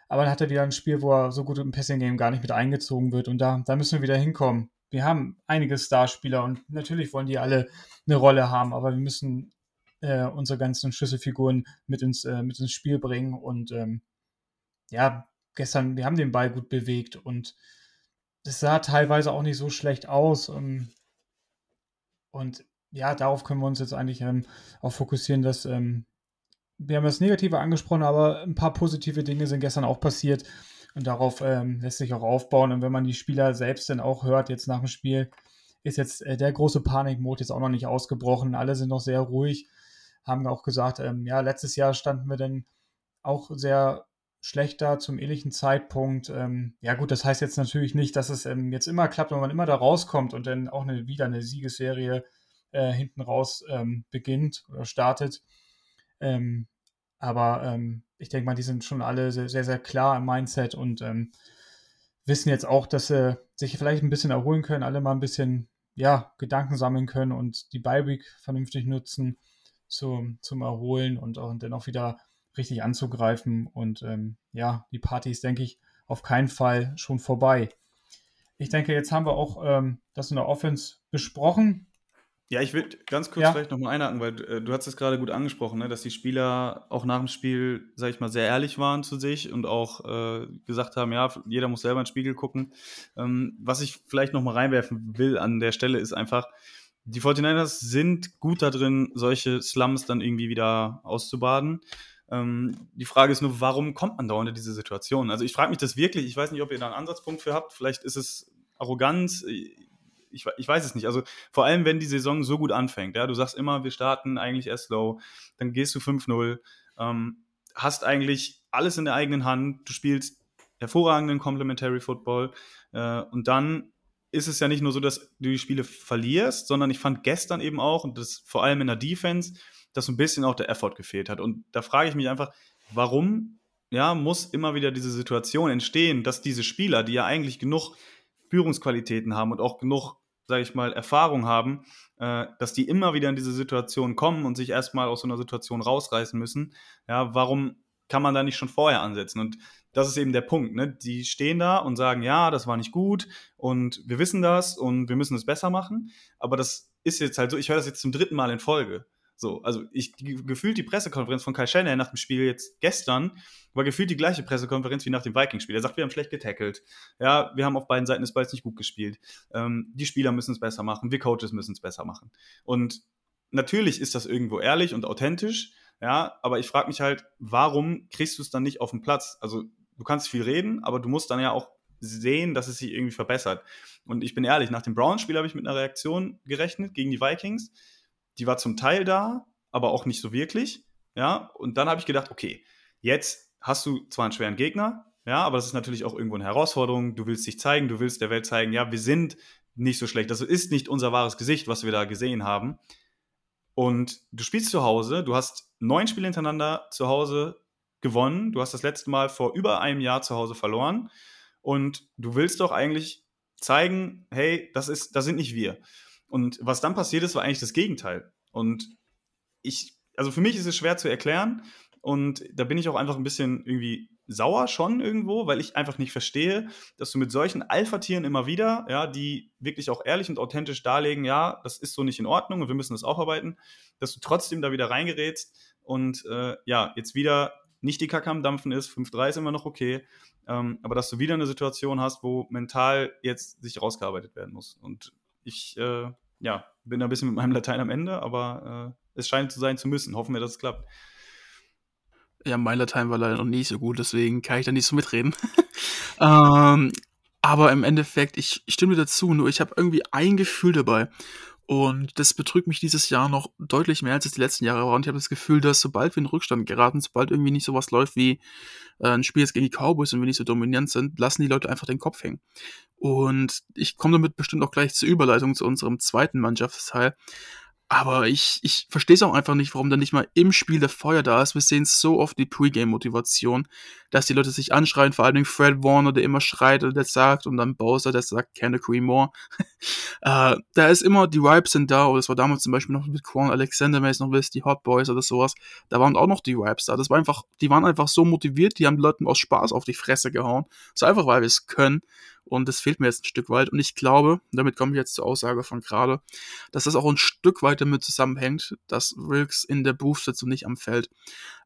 Aber dann hat er wieder ein Spiel, wo er so gut im Passing-Game gar nicht mit eingezogen wird. Und da, da müssen wir wieder hinkommen. Wir haben einige Starspieler und natürlich wollen die alle eine Rolle haben, aber wir müssen äh, unsere ganzen Schlüsselfiguren mit ins, äh, mit ins Spiel bringen. Und ähm, ja, gestern, wir haben den Ball gut bewegt und es sah teilweise auch nicht so schlecht aus. Ähm, und ja, darauf können wir uns jetzt eigentlich ähm, auch fokussieren, dass ähm, wir haben das Negative angesprochen, aber ein paar positive Dinge sind gestern auch passiert und darauf ähm, lässt sich auch aufbauen. Und wenn man die Spieler selbst dann auch hört, jetzt nach dem Spiel, ist jetzt äh, der große Panikmod jetzt auch noch nicht ausgebrochen. Alle sind noch sehr ruhig, haben auch gesagt, ähm, ja, letztes Jahr standen wir dann auch sehr schlechter zum ähnlichen Zeitpunkt. Ähm, ja gut, das heißt jetzt natürlich nicht, dass es ähm, jetzt immer klappt, wenn man immer da rauskommt und dann auch eine, wieder eine Siegesserie äh, hinten raus ähm, beginnt oder startet. Ähm, aber ähm, ich denke mal, die sind schon alle sehr, sehr, sehr klar im Mindset und ähm, wissen jetzt auch, dass sie sich vielleicht ein bisschen erholen können, alle mal ein bisschen ja, Gedanken sammeln können und die Bye-Week vernünftig nutzen zum, zum Erholen und, und dann auch wieder richtig anzugreifen. Und ähm, ja, die Party ist, denke ich, auf keinen Fall schon vorbei. Ich denke, jetzt haben wir auch ähm, das in der Offense besprochen. Ja, ich würde ganz kurz ja. vielleicht nochmal einhaken, weil äh, du hast es gerade gut angesprochen, ne, dass die Spieler auch nach dem Spiel, sag ich mal, sehr ehrlich waren zu sich und auch äh, gesagt haben, ja, jeder muss selber in den Spiegel gucken. Ähm, was ich vielleicht nochmal reinwerfen will an der Stelle ist einfach, die 49ers sind gut da drin, solche Slums dann irgendwie wieder auszubaden. Ähm, die Frage ist nur, warum kommt man dauernd in diese Situation? Also ich frage mich das wirklich, ich weiß nicht, ob ihr da einen Ansatzpunkt für habt, vielleicht ist es Arroganz, ich, ich weiß es nicht. Also vor allem, wenn die Saison so gut anfängt, ja, du sagst immer, wir starten eigentlich erst slow, dann gehst du 5-0, ähm, hast eigentlich alles in der eigenen Hand, du spielst hervorragenden Complementary Football äh, und dann ist es ja nicht nur so, dass du die Spiele verlierst, sondern ich fand gestern eben auch, und das vor allem in der Defense, dass so ein bisschen auch der Effort gefehlt hat. Und da frage ich mich einfach, warum ja, muss immer wieder diese Situation entstehen, dass diese Spieler, die ja eigentlich genug Führungsqualitäten haben und auch genug, sage ich mal, Erfahrung haben, äh, dass die immer wieder in diese Situation kommen und sich erstmal aus so einer Situation rausreißen müssen. Ja, warum kann man da nicht schon vorher ansetzen? Und das ist eben der Punkt. Ne? Die stehen da und sagen, ja, das war nicht gut und wir wissen das und wir müssen es besser machen. Aber das ist jetzt halt so, ich höre das jetzt zum dritten Mal in Folge. So, also ich gefühlt die Pressekonferenz von Kai Schenner nach dem Spiel jetzt gestern war gefühlt die gleiche Pressekonferenz wie nach dem Vikings-Spiel. Er sagt, wir haben schlecht getackelt. Ja, wir haben auf beiden Seiten des Balls nicht gut gespielt. Ähm, die Spieler müssen es besser machen, wir Coaches müssen es besser machen. Und natürlich ist das irgendwo ehrlich und authentisch, ja, aber ich frage mich halt, warum kriegst du es dann nicht auf den Platz? Also du kannst viel reden, aber du musst dann ja auch sehen, dass es sich irgendwie verbessert. Und ich bin ehrlich, nach dem Browns-Spiel habe ich mit einer Reaktion gerechnet gegen die Vikings die war zum Teil da, aber auch nicht so wirklich. Ja, und dann habe ich gedacht, okay, jetzt hast du zwar einen schweren Gegner, ja, aber das ist natürlich auch irgendwo eine Herausforderung. Du willst dich zeigen, du willst der Welt zeigen, ja, wir sind nicht so schlecht. Das ist nicht unser wahres Gesicht, was wir da gesehen haben. Und du spielst zu Hause, du hast neun Spiele hintereinander zu Hause gewonnen. Du hast das letzte Mal vor über einem Jahr zu Hause verloren. Und du willst doch eigentlich zeigen, hey, das ist, das sind nicht wir. Und was dann passiert ist, war eigentlich das Gegenteil. Und ich, also für mich ist es schwer zu erklären, Und da bin ich auch einfach ein bisschen irgendwie sauer schon irgendwo, weil ich einfach nicht verstehe, dass du mit solchen Alpha-Tieren immer wieder, ja, die wirklich auch ehrlich und authentisch darlegen, ja, das ist so nicht in Ordnung und wir müssen das aufarbeiten, dass du trotzdem da wieder reingerätst und äh, ja, jetzt wieder nicht die Kacke am Dampfen ist, 5-3 ist immer noch okay, ähm, aber dass du wieder eine Situation hast, wo mental jetzt sich rausgearbeitet werden muss. Und ich, äh, ja, bin ein bisschen mit meinem Latein am Ende, aber äh, es scheint zu sein zu müssen. Hoffen wir, dass es klappt. Ja, mein Latein war leider noch nie so gut, deswegen kann ich da nicht so mitreden. ähm, aber im Endeffekt, ich, ich stimme dazu, nur ich habe irgendwie ein Gefühl dabei. Und das betrügt mich dieses Jahr noch deutlich mehr, als es die letzten Jahre war. Und ich habe das Gefühl, dass sobald wir in Rückstand geraten, sobald irgendwie nicht sowas läuft wie äh, ein Spiel jetzt gegen die Cowboys und wir nicht so dominant sind, lassen die Leute einfach den Kopf hängen. Und ich komme damit bestimmt auch gleich zur Überleitung zu unserem zweiten Mannschaftsteil. Aber ich, ich verstehe es auch einfach nicht, warum da nicht mal im Spiel der Feuer da ist. Wir sehen so oft die Pre-Game-Motivation, dass die Leute sich anschreien, vor allem Fred Warner, der immer schreit und der sagt, und dann Bowser, der sagt, can agree more. äh, da ist immer, die Vibes sind da, oder das war damals zum Beispiel noch mit Quan Alexander, wenn es noch wisst, die Hot Boys oder sowas, da waren auch noch die Vibes da. Das war einfach, die waren einfach so motiviert, die haben Leuten aus Spaß auf die Fresse gehauen. So einfach, weil wir es können. Und das fehlt mir jetzt ein Stück weit. Und ich glaube, damit komme ich jetzt zur Aussage von gerade, dass das auch ein Stück weit damit zusammenhängt, dass Wilkes in der Booth und nicht am Feld.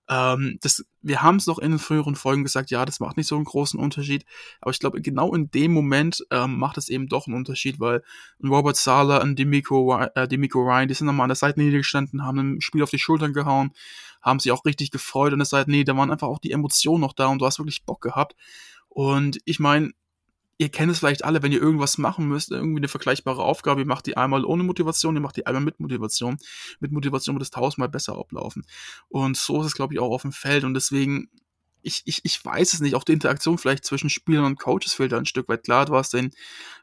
Ähm, das, wir haben es noch in den früheren Folgen gesagt, ja, das macht nicht so einen großen Unterschied. Aber ich glaube, genau in dem Moment ähm, macht es eben doch einen Unterschied, weil Robert Sala, ein Demico, äh, Demico Ryan, die sind nochmal an der Seitenlinie gestanden, haben ein Spiel auf die Schultern gehauen, haben sich auch richtig gefreut an der Seitenlinie. Da waren einfach auch die Emotionen noch da und du hast wirklich Bock gehabt. Und ich meine, ihr kennt es vielleicht alle, wenn ihr irgendwas machen müsst, irgendwie eine vergleichbare Aufgabe, ihr macht die einmal ohne Motivation, ihr macht die einmal mit Motivation. Mit Motivation wird es tausendmal besser ablaufen. Und so ist es, glaube ich, auch auf dem Feld. Und deswegen ich, ich, ich weiß es nicht, auch die Interaktion vielleicht zwischen Spielern und Coaches fehlt da ein Stück weit. Klar, du hast den,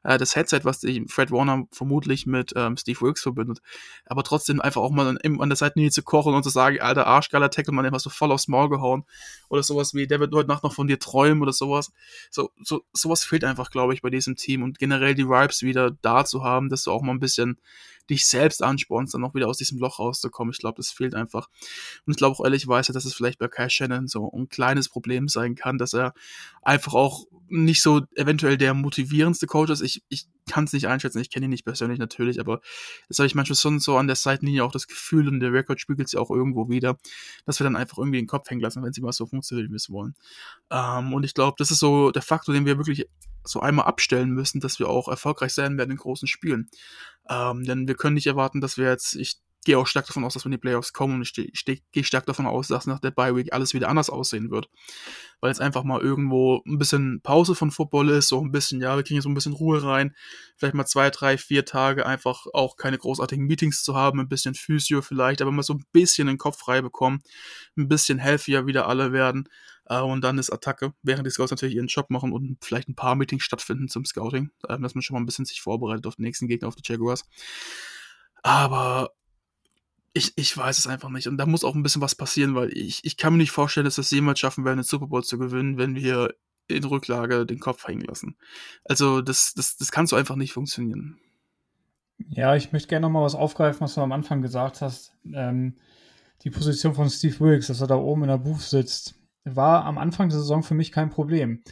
äh, das Headset, was die Fred Warner vermutlich mit ähm, Steve Wilkes verbindet. Aber trotzdem einfach auch mal an, an der Seitenlinie zu kochen und zu sagen, alter Arschgeiler Tackle, man, den hast du voll aufs Maul gehauen. Oder sowas wie, der wird heute Nacht noch von dir träumen oder sowas. So, so, sowas fehlt einfach, glaube ich, bei diesem Team. Und generell die Vibes wieder da zu haben, dass du auch mal ein bisschen dich selbst anspornst, dann noch wieder aus diesem Loch rauszukommen. Ich glaube, das fehlt einfach. Und ich glaube auch ehrlicherweise, dass es vielleicht bei Kai Shannon so ein kleines Problem sein kann, dass er einfach auch nicht so eventuell der motivierendste Coach ist. Ich, ich kann es nicht einschätzen, ich kenne ihn nicht persönlich natürlich, aber das habe ich manchmal schon so an der Seitenlinie auch das Gefühl und der Rekord spiegelt sich auch irgendwo wieder, dass wir dann einfach irgendwie den Kopf hängen lassen, wenn sie mal so funktionieren, wie wir es wollen. Ähm, und ich glaube, das ist so der Faktor, den wir wirklich so einmal abstellen müssen, dass wir auch erfolgreich sein werden in großen Spielen. Ähm, denn wir können nicht erwarten, dass wir jetzt, ich gehe auch stark davon aus, dass wenn die Playoffs kommen und ich, ich gehe stark davon aus, dass nach der Bye Week alles wieder anders aussehen wird. Weil jetzt einfach mal irgendwo ein bisschen Pause von Football ist, so ein bisschen, ja, wir kriegen so ein bisschen Ruhe rein, vielleicht mal zwei, drei, vier Tage einfach auch keine großartigen Meetings zu haben, ein bisschen Physio vielleicht, aber mal so ein bisschen den Kopf frei bekommen, ein bisschen healthier wieder alle werden äh, und dann ist Attacke, während die Scouts natürlich ihren Job machen und vielleicht ein paar Meetings stattfinden zum Scouting, äh, dass man schon mal ein bisschen sich vorbereitet auf den nächsten Gegner, auf die Jaguars. Aber ich, ich weiß es einfach nicht. Und da muss auch ein bisschen was passieren, weil ich, ich kann mir nicht vorstellen, dass wir es jemals schaffen werden, den Super Bowl zu gewinnen, wenn wir in Rücklage den Kopf hängen lassen. Also das, das, das kann so einfach nicht funktionieren. Ja, ich möchte gerne nochmal was aufgreifen, was du am Anfang gesagt hast. Ähm, die Position von Steve Wilkes, dass er da oben in der Booth sitzt, war am Anfang der Saison für mich kein Problem.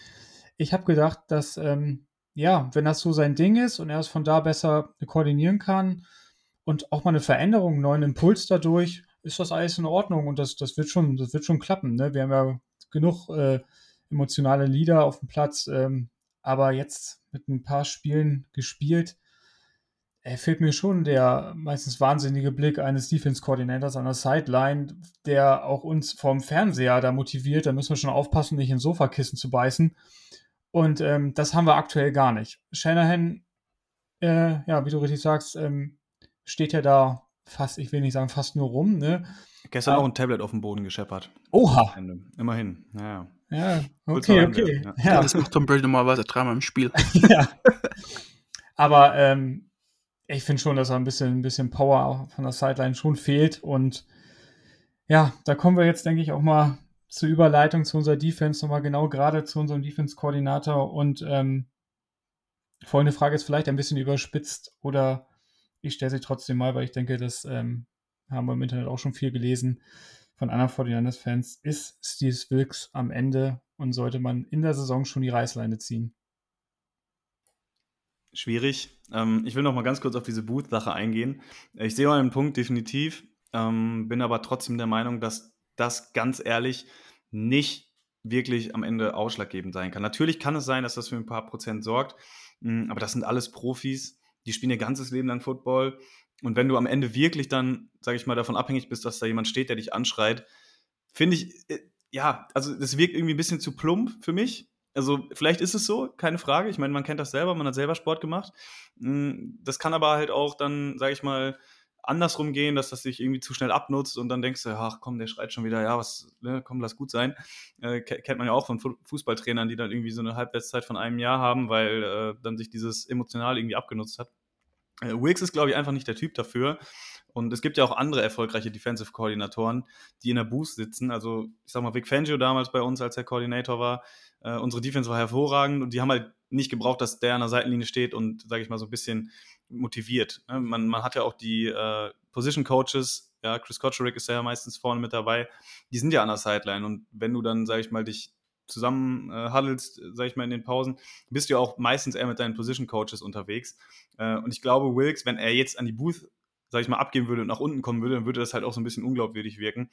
Ich habe gedacht, dass, ähm, ja, wenn das so sein Ding ist und er es von da besser koordinieren kann, und auch mal eine Veränderung, einen neuen Impuls dadurch, ist das alles in Ordnung und das, das, wird, schon, das wird schon klappen. Ne? Wir haben ja genug äh, emotionale Lieder auf dem Platz, ähm, aber jetzt mit ein paar Spielen gespielt, äh, fehlt mir schon der meistens wahnsinnige Blick eines Defense-Koordinators an der Sideline, der auch uns vom Fernseher da motiviert. Da müssen wir schon aufpassen, nicht ins Sofakissen zu beißen. Und ähm, das haben wir aktuell gar nicht. Shanahan, äh, ja, wie du richtig sagst, ähm, steht ja da fast, ich will nicht sagen fast nur rum. Ne? Gestern auch ein Tablet auf dem Boden gescheppert. Oha. Immerhin, naja. Ja, okay, okay. Ja. ja. Das macht Tom Brady normalerweise dreimal im Spiel. ja. Aber ähm, ich finde schon, dass er ein bisschen, ein bisschen Power von der Sideline schon fehlt. Und ja, da kommen wir jetzt, denke ich, auch mal zur Überleitung zu unserer Defense, nochmal genau gerade zu unserem Defense-Koordinator. Und ähm, folgende Frage ist vielleicht ein bisschen überspitzt oder ich stelle sie trotzdem mal, weil ich denke, das ähm, haben wir im Internet auch schon viel gelesen. von anderen 49ers-Fans, ist Steve Wilkes am Ende und sollte man in der Saison schon die Reißleine ziehen? Schwierig. Ähm, ich will noch mal ganz kurz auf diese Booth-Sache eingehen. Ich sehe euren Punkt definitiv, ähm, bin aber trotzdem der Meinung, dass das ganz ehrlich nicht wirklich am Ende ausschlaggebend sein kann. Natürlich kann es sein, dass das für ein paar Prozent sorgt, mh, aber das sind alles Profis, die spielen ihr ganzes Leben lang Football. Und wenn du am Ende wirklich dann, sage ich mal, davon abhängig bist, dass da jemand steht, der dich anschreit, finde ich, äh, ja, also das wirkt irgendwie ein bisschen zu plump für mich. Also vielleicht ist es so, keine Frage. Ich meine, man kennt das selber, man hat selber Sport gemacht. Hm, das kann aber halt auch dann, sage ich mal, andersrum gehen, dass das sich irgendwie zu schnell abnutzt und dann denkst du, ach komm, der schreit schon wieder, ja, was, ne, komm, lass gut sein. Äh, kennt man ja auch von Fußballtrainern, die dann irgendwie so eine Halbwertszeit von einem Jahr haben, weil äh, dann sich dieses emotional irgendwie abgenutzt hat. Äh, Wilkes ist, glaube ich, einfach nicht der Typ dafür. Und es gibt ja auch andere erfolgreiche Defensive-Koordinatoren, die in der Boost sitzen. Also, ich sag mal, Vic Fangio damals bei uns, als er Koordinator war, äh, unsere Defense war hervorragend und die haben halt nicht gebraucht, dass der an der Seitenlinie steht und, sage ich mal, so ein bisschen motiviert. Ne? Man, man hat ja auch die äh, Position Coaches, ja, Chris Kocherik ist ja meistens vorne mit dabei, die sind ja an der Sideline und wenn du dann, sage ich mal, dich zusammen äh, haddelst, sage ich mal, in den Pausen, bist du ja auch meistens eher mit deinen Position Coaches unterwegs. Äh, und ich glaube, Wilkes, wenn er jetzt an die Booth, sage ich mal, abgehen würde und nach unten kommen würde, dann würde das halt auch so ein bisschen unglaubwürdig wirken.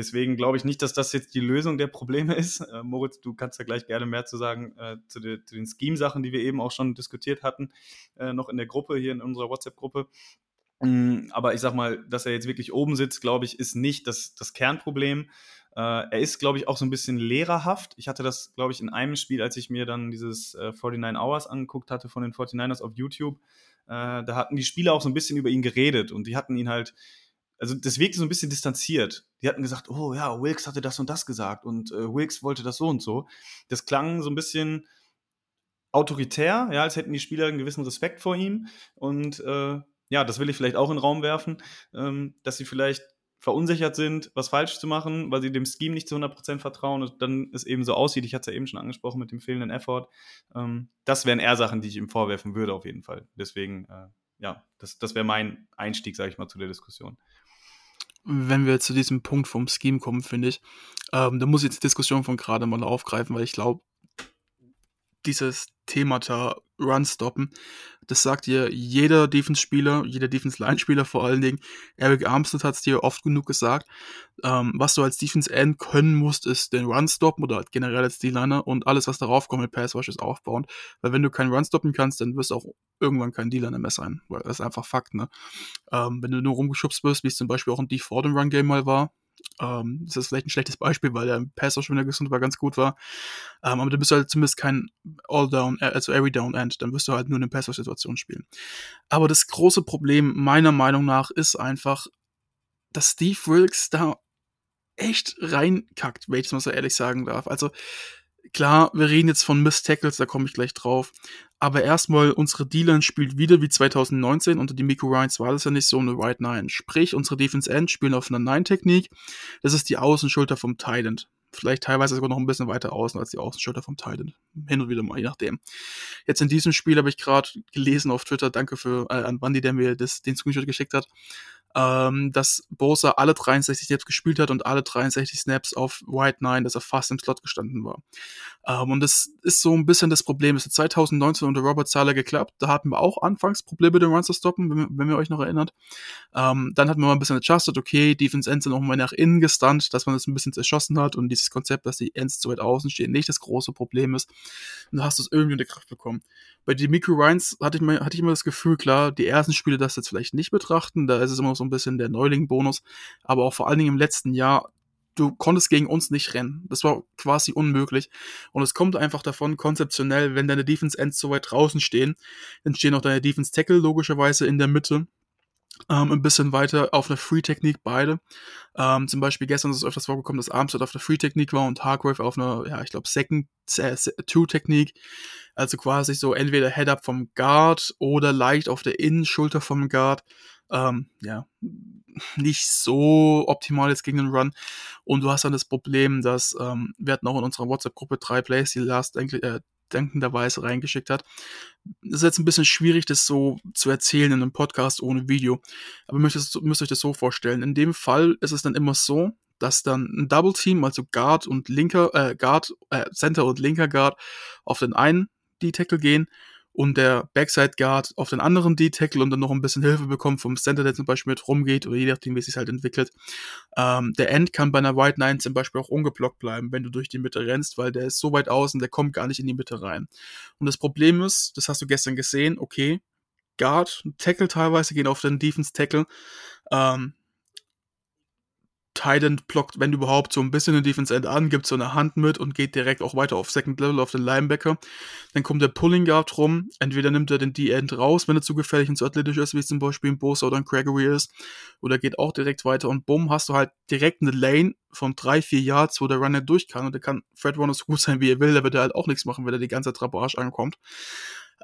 Deswegen glaube ich nicht, dass das jetzt die Lösung der Probleme ist. Äh, Moritz, du kannst ja gleich gerne mehr zu sagen äh, zu, de, zu, den Scheme-Sachen, die wir eben auch schon diskutiert hatten, äh, noch in der Gruppe, hier in unserer WhatsApp-Gruppe. Mm, aber ich sag mal, dass er jetzt wirklich oben sitzt, glaube ich, ist nicht das, das Kernproblem. Äh, er ist, glaube ich, auch so ein bisschen lehrerhaft. Ich hatte das, glaube ich, in einem Spiel, als ich mir dann dieses äh, 49 Hours angeguckt hatte von den 49ers auf YouTube. Äh, da hatten die Spieler auch so ein bisschen über ihn geredet und die hatten ihn halt also das wirkte so ein bisschen distanziert. Die hatten gesagt, oh ja, Wilkes hatte das und das gesagt und äh, Wilkes wollte das so und so. Das klang so ein bisschen autoritär, ja, als hätten die Spieler einen gewissen Respekt vor ihm. Und äh, ja, das will ich vielleicht auch in den Raum werfen, ähm, dass sie vielleicht verunsichert sind, was falsch zu machen, weil sie dem Scheme nicht zu 100% vertrauen und dann es eben so aussieht. Ich hatte es ja eben schon angesprochen mit dem fehlenden Effort. Ähm, das wären eher Sachen, die ich ihm vorwerfen würde, auf jeden Fall. Deswegen, äh, ja, das, das wäre mein Einstieg, sage ich mal, zu der Diskussion wenn wir zu diesem Punkt vom Scheme kommen, finde ich, ähm, da muss ich jetzt die Diskussion von gerade mal aufgreifen, weil ich glaube, dieses Themata Run stoppen, das sagt dir jeder Defense-Spieler, jeder Defense-Line-Spieler vor allen Dingen. Eric Armstead hat es dir oft genug gesagt. Ähm, was du als Defense-End können musst, ist den Run stoppen oder halt generell als D-Liner und alles, was darauf kommt mit Pass-Rush ist aufbauen. Weil wenn du keinen Run stoppen kannst, dann wirst du auch irgendwann kein D-Liner mehr sein. Weil das ist einfach Fakt, ne? Ähm, wenn du nur rumgeschubst wirst, wie es zum Beispiel auch ein D4 im Run-Game mal war, ähm, das ist vielleicht ein schlechtes Beispiel, weil der Pass schon wieder gesund war, ganz gut war. Ähm, aber du bist halt zumindest kein All-Down, äh, also Every-Down-End. Dann wirst du halt nur in der Pass-Situation spielen. Aber das große Problem meiner Meinung nach ist einfach, dass Steve Wilkes da echt reinkackt, wenn ich das mal so ehrlich sagen darf. Also, klar, wir reden jetzt von Miss Tackles, da komme ich gleich drauf. Aber erstmal, unsere D-Line spielt wieder wie 2019. Unter die Miko Ryans war das ja nicht so eine Right 9. Sprich, unsere Defense End spielen auf einer 9-Technik. Das ist die Außenschulter vom Tident. Vielleicht teilweise sogar noch ein bisschen weiter außen als die Außenschulter vom Titan. Hin und wieder mal, je nachdem. Jetzt in diesem Spiel habe ich gerade gelesen auf Twitter, danke für äh, an Bandy, der mir das, den Screenshot geschickt hat, ähm, dass Bosa alle 63 Snaps gespielt hat und alle 63 Snaps auf White 9, dass er fast im Slot gestanden war. Ähm, und das ist so ein bisschen das Problem. Es hat 2019 unter Robert Zahler geklappt. Da hatten wir auch anfangs Probleme, den Run zu stoppen, wenn, wenn ihr euch noch erinnert. Ähm, dann hatten wir mal ein bisschen adjusted, okay, Defense Ends sind auch mal nach innen gestunt, dass man das ein bisschen zerschossen hat und dieses Konzept, dass die Ends zu weit außen stehen, nicht das große Problem ist. Und da hast du es irgendwie unter Kraft bekommen. Bei den Micro Ryans hatte ich, mal, hatte ich immer das Gefühl, klar, die ersten Spiele das jetzt vielleicht nicht betrachten, da ist es immer noch so ein bisschen der Neuling-Bonus, aber auch vor allen Dingen im letzten Jahr du konntest gegen uns nicht rennen. Das war quasi unmöglich. Und es kommt einfach davon, konzeptionell, wenn deine Defense-Ends so weit draußen stehen, dann stehen auch deine Defense-Tackle logischerweise in der Mitte. Ähm, ein bisschen weiter auf einer Free-Technik beide. Ähm, zum Beispiel gestern ist es öfters vorgekommen, dass Armstead auf der Free-Technik war und Hargrave auf einer, ja, ich glaube, Second-Two-Technik. Also quasi so entweder Head-Up vom Guard oder leicht auf der Innenschulter vom Guard. Ähm, ja, nicht so optimal jetzt gegen den Run. Und du hast dann das Problem, dass ähm, wir hatten auch in unserer WhatsApp-Gruppe drei Plays, die Last äh, denkenderweise reingeschickt hat. Es ist jetzt ein bisschen schwierig, das so zu erzählen in einem Podcast ohne Video. Aber ihr müsst, müsst euch das so vorstellen. In dem Fall ist es dann immer so, dass dann ein Double Team, also Guard und linker, äh, Guard, äh, Center und linker Guard auf den einen D-Tackle gehen und der Backside Guard auf den anderen D-Tackle und dann noch ein bisschen Hilfe bekommt vom Center, der zum Beispiel mit rumgeht oder je nachdem, wie es sich halt entwickelt. Ähm, der End kann bei einer White Nine zum Beispiel auch ungeblockt bleiben, wenn du durch die Mitte rennst, weil der ist so weit außen, der kommt gar nicht in die Mitte rein. Und das Problem ist, das hast du gestern gesehen, okay, Guard, Tackle teilweise gehen auf den Defense Tackle. Ähm, Titan blockt, wenn überhaupt, so ein bisschen den Defense End an, gibt so eine Hand mit und geht direkt auch weiter auf Second Level auf den Linebacker. Dann kommt der Pulling Guard rum. Entweder nimmt er den D-End raus, wenn er zu gefährlich und zu athletisch ist, wie zum Beispiel ein Bosa oder ein Gregory ist, oder geht auch direkt weiter und bumm, hast du halt direkt eine Lane von drei, vier Yards, wo der Runner durch kann und der kann Fred Warner so gut sein, wie er will, der wird halt auch nichts machen, wenn er die ganze Zeit Trapage ankommt.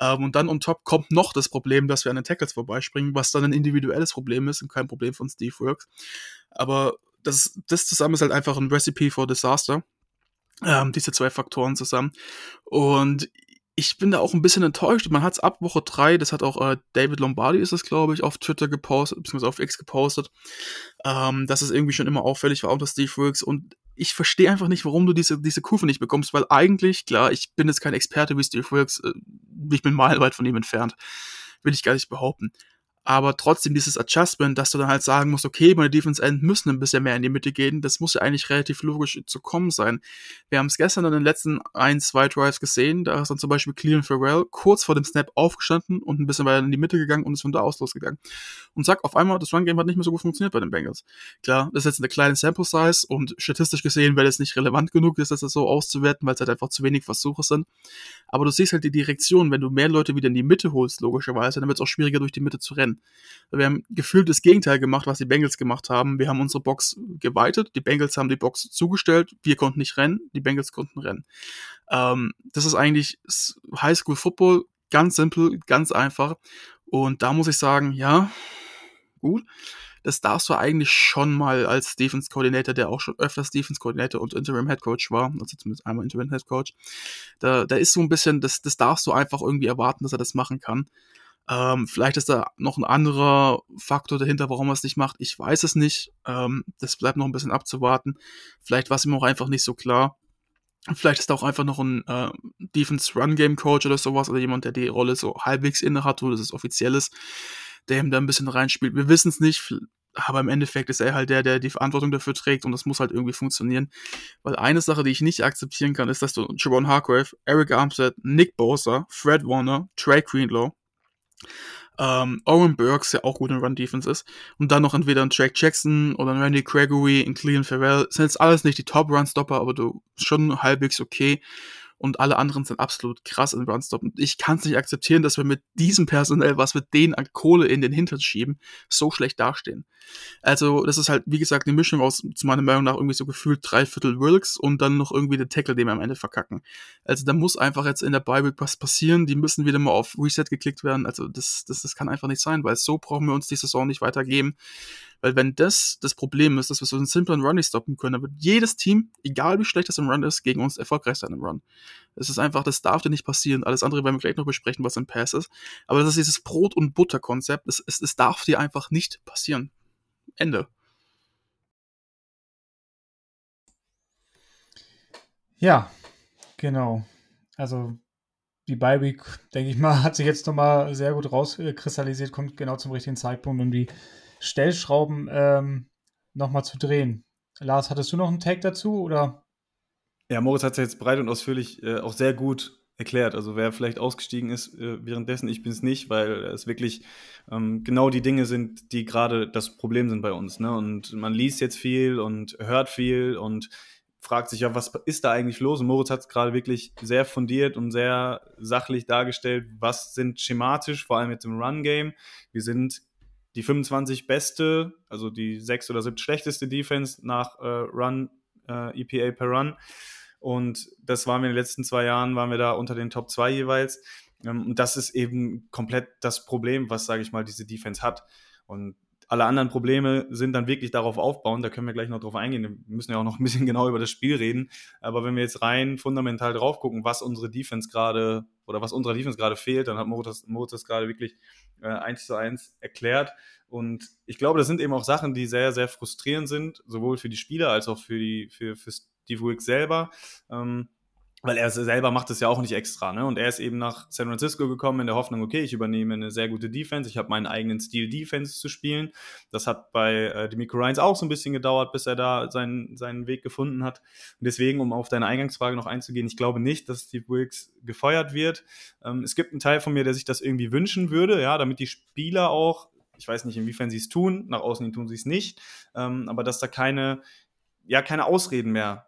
Ähm, und dann on top kommt noch das Problem, dass wir an den Tackles vorbeispringen, was dann ein individuelles Problem ist und kein Problem von Steve Works. Aber das, das zusammen ist halt einfach ein Recipe for Disaster. Ähm, diese zwei Faktoren zusammen. Und ich bin da auch ein bisschen enttäuscht. Man hat es ab Woche 3, das hat auch äh, David Lombardi, ist es, glaube ich, auf Twitter gepostet, beziehungsweise auf X gepostet, ähm, dass es irgendwie schon immer auffällig war unter Steve Wilkes. Und ich verstehe einfach nicht, warum du diese, diese Kurve nicht bekommst, weil eigentlich, klar, ich bin jetzt kein Experte wie Steve Wilkes, äh, ich bin meilenweit von ihm entfernt. Will ich gar nicht behaupten aber trotzdem dieses Adjustment, dass du dann halt sagen musst, okay, meine Defense End müssen ein bisschen mehr in die Mitte gehen, das muss ja eigentlich relativ logisch zu kommen sein. Wir haben es gestern in den letzten ein, zwei Drives gesehen, da ist dann zum Beispiel Cleveland Farrell kurz vor dem Snap aufgestanden und ein bisschen weiter in die Mitte gegangen und ist von da aus losgegangen. Und sag auf einmal, das Run-Game hat nicht mehr so gut funktioniert bei den Bengals. Klar, das ist jetzt eine kleine Sample-Size und statistisch gesehen wäre das nicht relevant genug, das jetzt so auszuwerten, weil es halt einfach zu wenig Versuche sind. Aber du siehst halt die Direktion, wenn du mehr Leute wieder in die Mitte holst, logischerweise, dann wird es auch schwieriger, durch die Mitte zu rennen. Wir haben gefühlt das Gegenteil gemacht, was die Bengals gemacht haben. Wir haben unsere Box geweitet, die Bengals haben die Box zugestellt, wir konnten nicht rennen, die Bengals konnten rennen. Ähm, das ist eigentlich Highschool Football, ganz simpel, ganz einfach. Und da muss ich sagen, ja, gut. Das darfst du eigentlich schon mal als Defense Coordinator, der auch schon öfters Defense Coordinator und Interim Head Coach war, also zumindest einmal Interim Head Coach, da, da ist so ein bisschen, das, das darfst du einfach irgendwie erwarten, dass er das machen kann. Ähm, vielleicht ist da noch ein anderer Faktor dahinter, warum er es nicht macht. Ich weiß es nicht. Ähm, das bleibt noch ein bisschen abzuwarten. Vielleicht war es ihm auch einfach nicht so klar. Vielleicht ist da auch einfach noch ein äh, Defense Run Game Coach oder sowas oder jemand, der die Rolle so halbwegs inne hat, wo das ist offizielles, der ihm da ein bisschen reinspielt. Wir wissen es nicht, aber im Endeffekt ist er halt der, der die Verantwortung dafür trägt und das muss halt irgendwie funktionieren. Weil eine Sache, die ich nicht akzeptieren kann, ist, dass du Javon Hargrave, Eric Armstead, Nick Bosa, Fred Warner, Trey Greenlow, ähm, Owen Burks, der auch gut in Run Defense ist, und dann noch entweder ein Jack Jackson oder ein Randy Gregory, ein Cleveland Farrell, sind jetzt alles nicht die Top Run Stopper, aber du schon halbwegs okay und alle anderen sind absolut krass in Runstop. Und ich kann es nicht akzeptieren, dass wir mit diesem Personell, was wir denen an Kohle in den Hintern schieben, so schlecht dastehen. Also, das ist halt, wie gesagt, eine Mischung aus, zu meiner Meinung nach, irgendwie so gefühlt drei Viertel Wilkes und dann noch irgendwie den Tackle, den wir am Ende verkacken. Also, da muss einfach jetzt in der Bible was passieren. Die müssen wieder mal auf Reset geklickt werden. Also, das, das, das kann einfach nicht sein, weil so brauchen wir uns die Saison nicht weitergeben. Weil wenn das das Problem ist, dass wir so einen simplen Run nicht stoppen können, dann wird jedes Team, egal wie schlecht das im Run ist, gegen uns erfolgreich sein im Run. Es ist einfach, das darf dir nicht passieren. Alles andere werden wir gleich noch besprechen, was im Pass ist. Aber das ist dieses Brot- und Butter-Konzept. Es, es, es darf dir einfach nicht passieren. Ende. Ja, genau. Also die Bye-Week, denke ich mal, hat sich jetzt nochmal sehr gut rauskristallisiert, kommt genau zum richtigen Zeitpunkt, um die Stellschrauben ähm, nochmal zu drehen. Lars, hattest du noch einen Tag dazu oder? Ja, Moritz hat es jetzt breit und ausführlich äh, auch sehr gut erklärt. Also wer vielleicht ausgestiegen ist äh, währenddessen, ich bin es nicht, weil es wirklich ähm, genau die Dinge sind, die gerade das Problem sind bei uns. Ne? Und man liest jetzt viel und hört viel und fragt sich ja, was ist da eigentlich los? Und Moritz hat es gerade wirklich sehr fundiert und sehr sachlich dargestellt, was sind schematisch, vor allem jetzt im Run-Game. Wir sind die 25 beste, also die sechs oder siebte schlechteste Defense nach äh, Run, äh, EPA per Run. Und das waren wir in den letzten zwei Jahren, waren wir da unter den Top 2 jeweils. Ähm, und das ist eben komplett das Problem, was, sage ich mal, diese Defense hat. Und alle anderen Probleme sind dann wirklich darauf aufbauen. Da können wir gleich noch drauf eingehen. Wir müssen ja auch noch ein bisschen genau über das Spiel reden. Aber wenn wir jetzt rein fundamental drauf gucken, was unsere Defense gerade oder was unserer Defense gerade fehlt, dann hat Moritz, Moritz das gerade wirklich äh, eins zu eins erklärt. Und ich glaube, das sind eben auch Sachen, die sehr, sehr frustrierend sind, sowohl für die Spieler als auch für, die, für, für Steve Wilkes selber. Ähm, weil er selber macht es ja auch nicht extra. Ne? Und er ist eben nach San Francisco gekommen in der Hoffnung, okay, ich übernehme eine sehr gute Defense, ich habe meinen eigenen Stil Defense zu spielen. Das hat bei äh, Demico Ryans auch so ein bisschen gedauert, bis er da seinen, seinen Weg gefunden hat. Und deswegen, um auf deine Eingangsfrage noch einzugehen, ich glaube nicht, dass Steve Wilkes gefeuert wird. Ähm, es gibt einen Teil von mir, der sich das irgendwie wünschen würde, ja, damit die Spieler auch, ich weiß nicht, inwiefern sie es tun, nach außen hin tun sie es nicht, ähm, aber dass da keine, ja, keine Ausreden mehr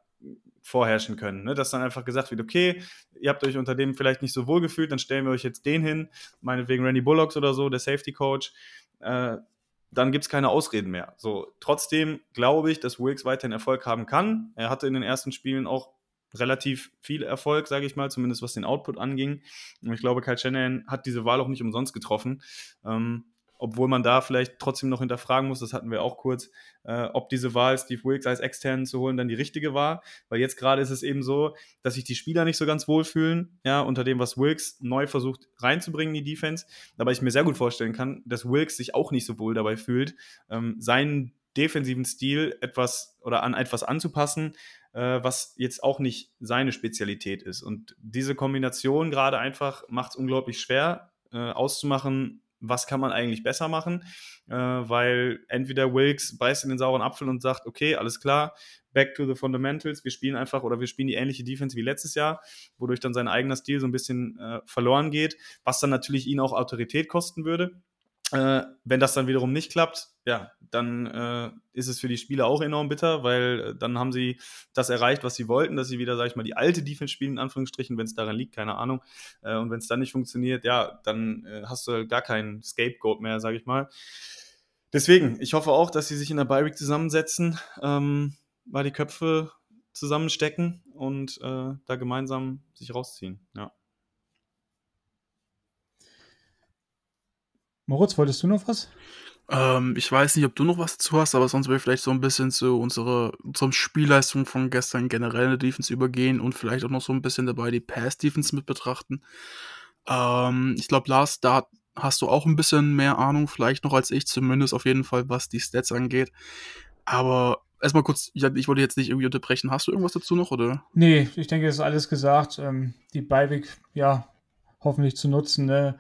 vorherrschen können. Ne? Dass dann einfach gesagt wird, okay, ihr habt euch unter dem vielleicht nicht so wohl gefühlt, dann stellen wir euch jetzt den hin, meinetwegen Randy Bullocks oder so, der Safety Coach. Äh, dann gibt es keine Ausreden mehr. So, trotzdem glaube ich, dass Wilkes weiterhin Erfolg haben kann. Er hatte in den ersten Spielen auch relativ viel Erfolg, sage ich mal, zumindest was den Output anging. Und ich glaube, Kyle Shanahan hat diese Wahl auch nicht umsonst getroffen. Ähm, obwohl man da vielleicht trotzdem noch hinterfragen muss, das hatten wir auch kurz, äh, ob diese Wahl, Steve Wilkes als externen zu holen, dann die richtige war. Weil jetzt gerade ist es eben so, dass sich die Spieler nicht so ganz wohlfühlen, ja, unter dem, was Wilkes neu versucht reinzubringen in die Defense. Aber ich mir sehr gut vorstellen kann, dass Wilkes sich auch nicht so wohl dabei fühlt, ähm, seinen defensiven Stil etwas oder an etwas anzupassen, äh, was jetzt auch nicht seine Spezialität ist. Und diese Kombination gerade einfach macht es unglaublich schwer äh, auszumachen, was kann man eigentlich besser machen, äh, weil entweder Wilkes beißt in den sauren Apfel und sagt, okay, alles klar, back to the fundamentals, wir spielen einfach oder wir spielen die ähnliche Defense wie letztes Jahr, wodurch dann sein eigener Stil so ein bisschen äh, verloren geht, was dann natürlich ihn auch Autorität kosten würde. Äh, wenn das dann wiederum nicht klappt, ja, dann äh, ist es für die Spieler auch enorm bitter, weil äh, dann haben sie das erreicht, was sie wollten, dass sie wieder, sag ich mal, die alte Defense spielen, in Anführungsstrichen, wenn es daran liegt, keine Ahnung. Äh, und wenn es dann nicht funktioniert, ja, dann äh, hast du gar keinen Scapegoat mehr, sag ich mal. Deswegen, ich hoffe auch, dass sie sich in der Bi-Week zusammensetzen, ähm, mal die Köpfe zusammenstecken und da gemeinsam sich rausziehen, ja. Moritz, wolltest du noch was? Ähm, ich weiß nicht, ob du noch was dazu hast, aber sonst will ich vielleicht so ein bisschen zu unserer, unserer Spielleistung von gestern generell in der Defense übergehen und vielleicht auch noch so ein bisschen dabei die Pass-Defense mit betrachten. Ähm, ich glaube, Lars, da hast du auch ein bisschen mehr Ahnung, vielleicht noch als ich, zumindest auf jeden Fall, was die Stats angeht. Aber erstmal kurz, ich, ich wollte jetzt nicht irgendwie unterbrechen. Hast du irgendwas dazu noch, oder? Nee, ich denke, es ist alles gesagt. Ähm, die Beiweg, ja, hoffentlich zu nutzen. Ne?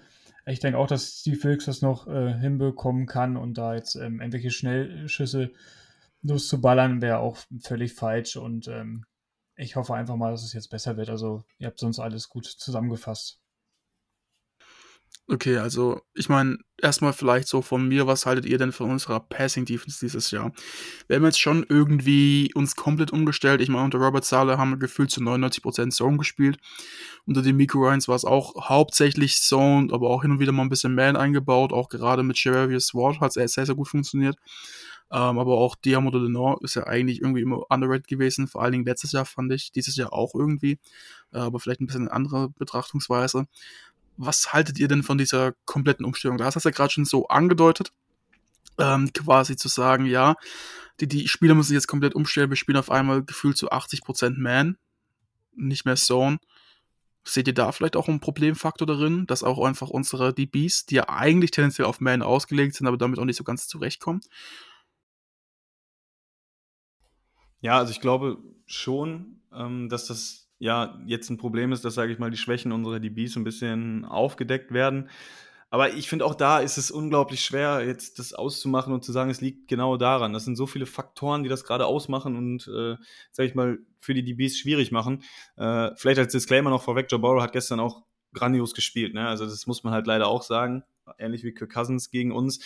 Ich denke auch, dass Steve Wilkes das noch äh, hinbekommen kann und da jetzt ähm, irgendwelche Schnellschüsse loszuballern, wäre auch völlig falsch. Und ähm, ich hoffe einfach mal, dass es jetzt besser wird. Also, ihr habt sonst alles gut zusammengefasst. Okay, also ich meine, erstmal vielleicht so von mir, was haltet ihr denn von unserer Passing Defense dieses Jahr? Wir haben jetzt schon irgendwie uns komplett umgestellt. Ich meine, unter Robert Sala haben wir gefühlt zu 99% Zone gespielt. Unter den Miko Ryans war es auch hauptsächlich Zone, aber auch hin und wieder mal ein bisschen Man eingebaut. Auch gerade mit Chevalier Sword hat es sehr, sehr gut funktioniert. Ähm, aber auch Diamo de Nord ist ja eigentlich irgendwie immer underrated gewesen. Vor allen Dingen letztes Jahr fand ich, dieses Jahr auch irgendwie. Äh, aber vielleicht ein bisschen eine andere Betrachtungsweise was haltet ihr denn von dieser kompletten Umstellung? Da hast du ja gerade schon so angedeutet, ähm, quasi zu sagen, ja, die, die Spieler müssen sich jetzt komplett umstellen. Wir spielen auf einmal gefühlt zu 80% Man, nicht mehr Zone. Seht ihr da vielleicht auch einen Problemfaktor darin, dass auch einfach unsere DBs, die ja eigentlich tendenziell auf Man ausgelegt sind, aber damit auch nicht so ganz zurechtkommen? Ja, also ich glaube schon, ähm, dass das ja jetzt ein Problem ist, dass, sage ich mal, die Schwächen unserer DBs ein bisschen aufgedeckt werden. Aber ich finde auch da ist es unglaublich schwer, jetzt das auszumachen und zu sagen, es liegt genau daran. Das sind so viele Faktoren, die das gerade ausmachen und, äh, sage ich mal, für die DBs schwierig machen. Äh, vielleicht als Disclaimer noch vorweg, Joe Burrow hat gestern auch grandios gespielt. Ne? Also das muss man halt leider auch sagen. Ähnlich wie Kirk Cousins gegen uns.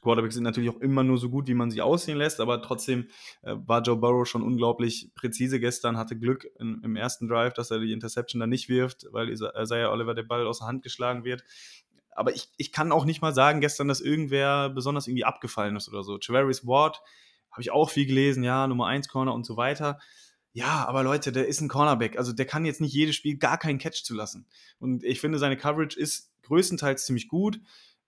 Quarterbacks sind natürlich auch immer nur so gut, wie man sie aussehen lässt, aber trotzdem äh, war Joe Burrow schon unglaublich präzise gestern, hatte Glück in, im ersten Drive, dass er die Interception dann nicht wirft, weil Isaiah Oliver der Ball aus der Hand geschlagen wird. Aber ich, ich kann auch nicht mal sagen gestern, dass irgendwer besonders irgendwie abgefallen ist oder so. Travaris Ward habe ich auch viel gelesen, ja, Nummer 1 Corner und so weiter. Ja, aber Leute, der ist ein Cornerback. Also der kann jetzt nicht jedes Spiel gar keinen Catch zu lassen. Und ich finde, seine Coverage ist größtenteils ziemlich gut.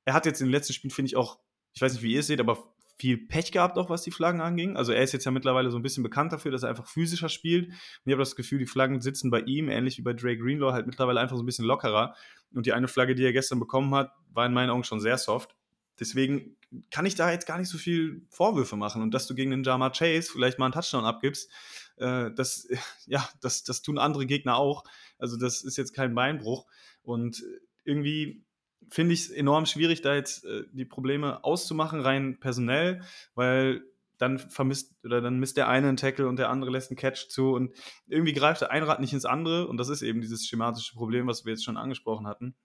Er hat jetzt den letzten Spielen, finde ich, auch ich weiß nicht, wie ihr es seht, aber viel Pech gehabt, auch was die Flaggen anging. Also er ist jetzt ja mittlerweile so ein bisschen bekannt dafür, dass er einfach physischer spielt. Und ich habe das Gefühl, die Flaggen sitzen bei ihm, ähnlich wie bei Dre Greenlaw, halt mittlerweile einfach so ein bisschen lockerer. Und die eine Flagge, die er gestern bekommen hat, war in meinen Augen schon sehr soft. Deswegen kann ich da jetzt gar nicht so viel Vorwürfe machen. Und dass du gegen den Jama Chase vielleicht mal einen Touchdown abgibst, äh, das, ja, das, das tun andere Gegner auch. Also das ist jetzt kein Beinbruch. Und irgendwie finde ich es enorm schwierig, da jetzt äh, die Probleme auszumachen, rein personell, weil dann vermisst oder dann misst der eine einen Tackle und der andere lässt einen Catch zu und irgendwie greift der ein Rad nicht ins andere und das ist eben dieses schematische Problem, was wir jetzt schon angesprochen hatten.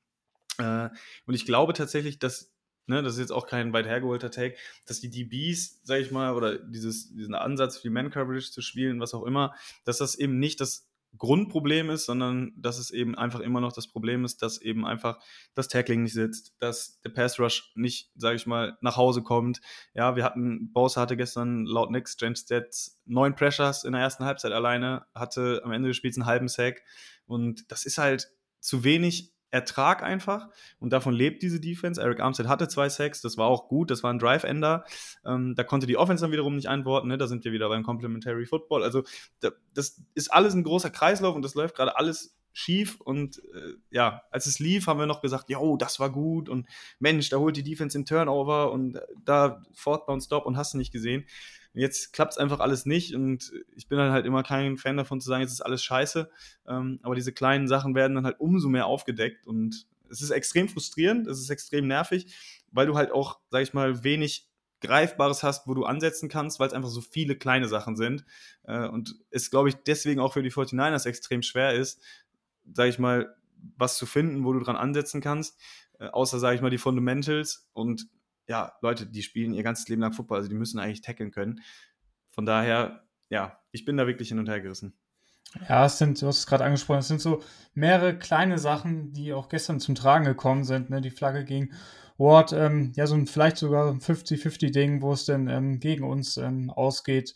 Äh, und ich glaube tatsächlich, dass ne, das ist jetzt auch kein weit hergeholter Take, dass die DBs, sag ich mal, oder dieses, diesen Ansatz, viel Man-Coverage zu spielen, was auch immer, dass das eben nicht das Grundproblem ist, sondern dass es eben einfach immer noch das Problem ist, dass eben einfach das Tackling nicht sitzt, dass der Pass Rush nicht, sage ich mal, nach Hause kommt. Ja, wir hatten, Bowser hatte gestern laut Next Change Stats neun Pressures in der ersten Halbzeit alleine, hatte am Ende des Spiels einen halben Sack und das ist halt zu wenig Ertrag einfach und davon lebt diese Defense. Eric Armstead hatte zwei Sacks, das war auch gut, das war ein Drive-Ender. Ähm, da konnte die Offense dann wiederum nicht einworten, ne? da sind wir wieder beim Complementary Football. Also da, das ist alles ein großer Kreislauf und das läuft gerade alles schief und äh, ja, als es lief, haben wir noch gesagt, jo, das war gut und Mensch, da holt die Defense den Turnover und da Fortbound Stop und hast du nicht gesehen. Jetzt klappt es einfach alles nicht und ich bin dann halt immer kein Fan davon zu sagen, jetzt ist alles scheiße. Ähm, aber diese kleinen Sachen werden dann halt umso mehr aufgedeckt und es ist extrem frustrierend, es ist extrem nervig, weil du halt auch, sag ich mal, wenig Greifbares hast, wo du ansetzen kannst, weil es einfach so viele kleine Sachen sind. Äh, und es, glaube ich, deswegen auch für die 49ers extrem schwer ist, sag ich mal, was zu finden, wo du dran ansetzen kannst, äh, außer, sag ich mal, die Fundamentals. Und ja, Leute, die spielen ihr ganzes Leben lang Football, also die müssen eigentlich tackeln können. Von daher, ja, ich bin da wirklich hin und her gerissen. Ja, es sind, du hast es gerade angesprochen, es sind so mehrere kleine Sachen, die auch gestern zum Tragen gekommen sind. Ne? Die Flagge gegen Ward, ähm, ja, so ein vielleicht sogar ein 50-50-Ding, wo es denn ähm, gegen uns ähm, ausgeht.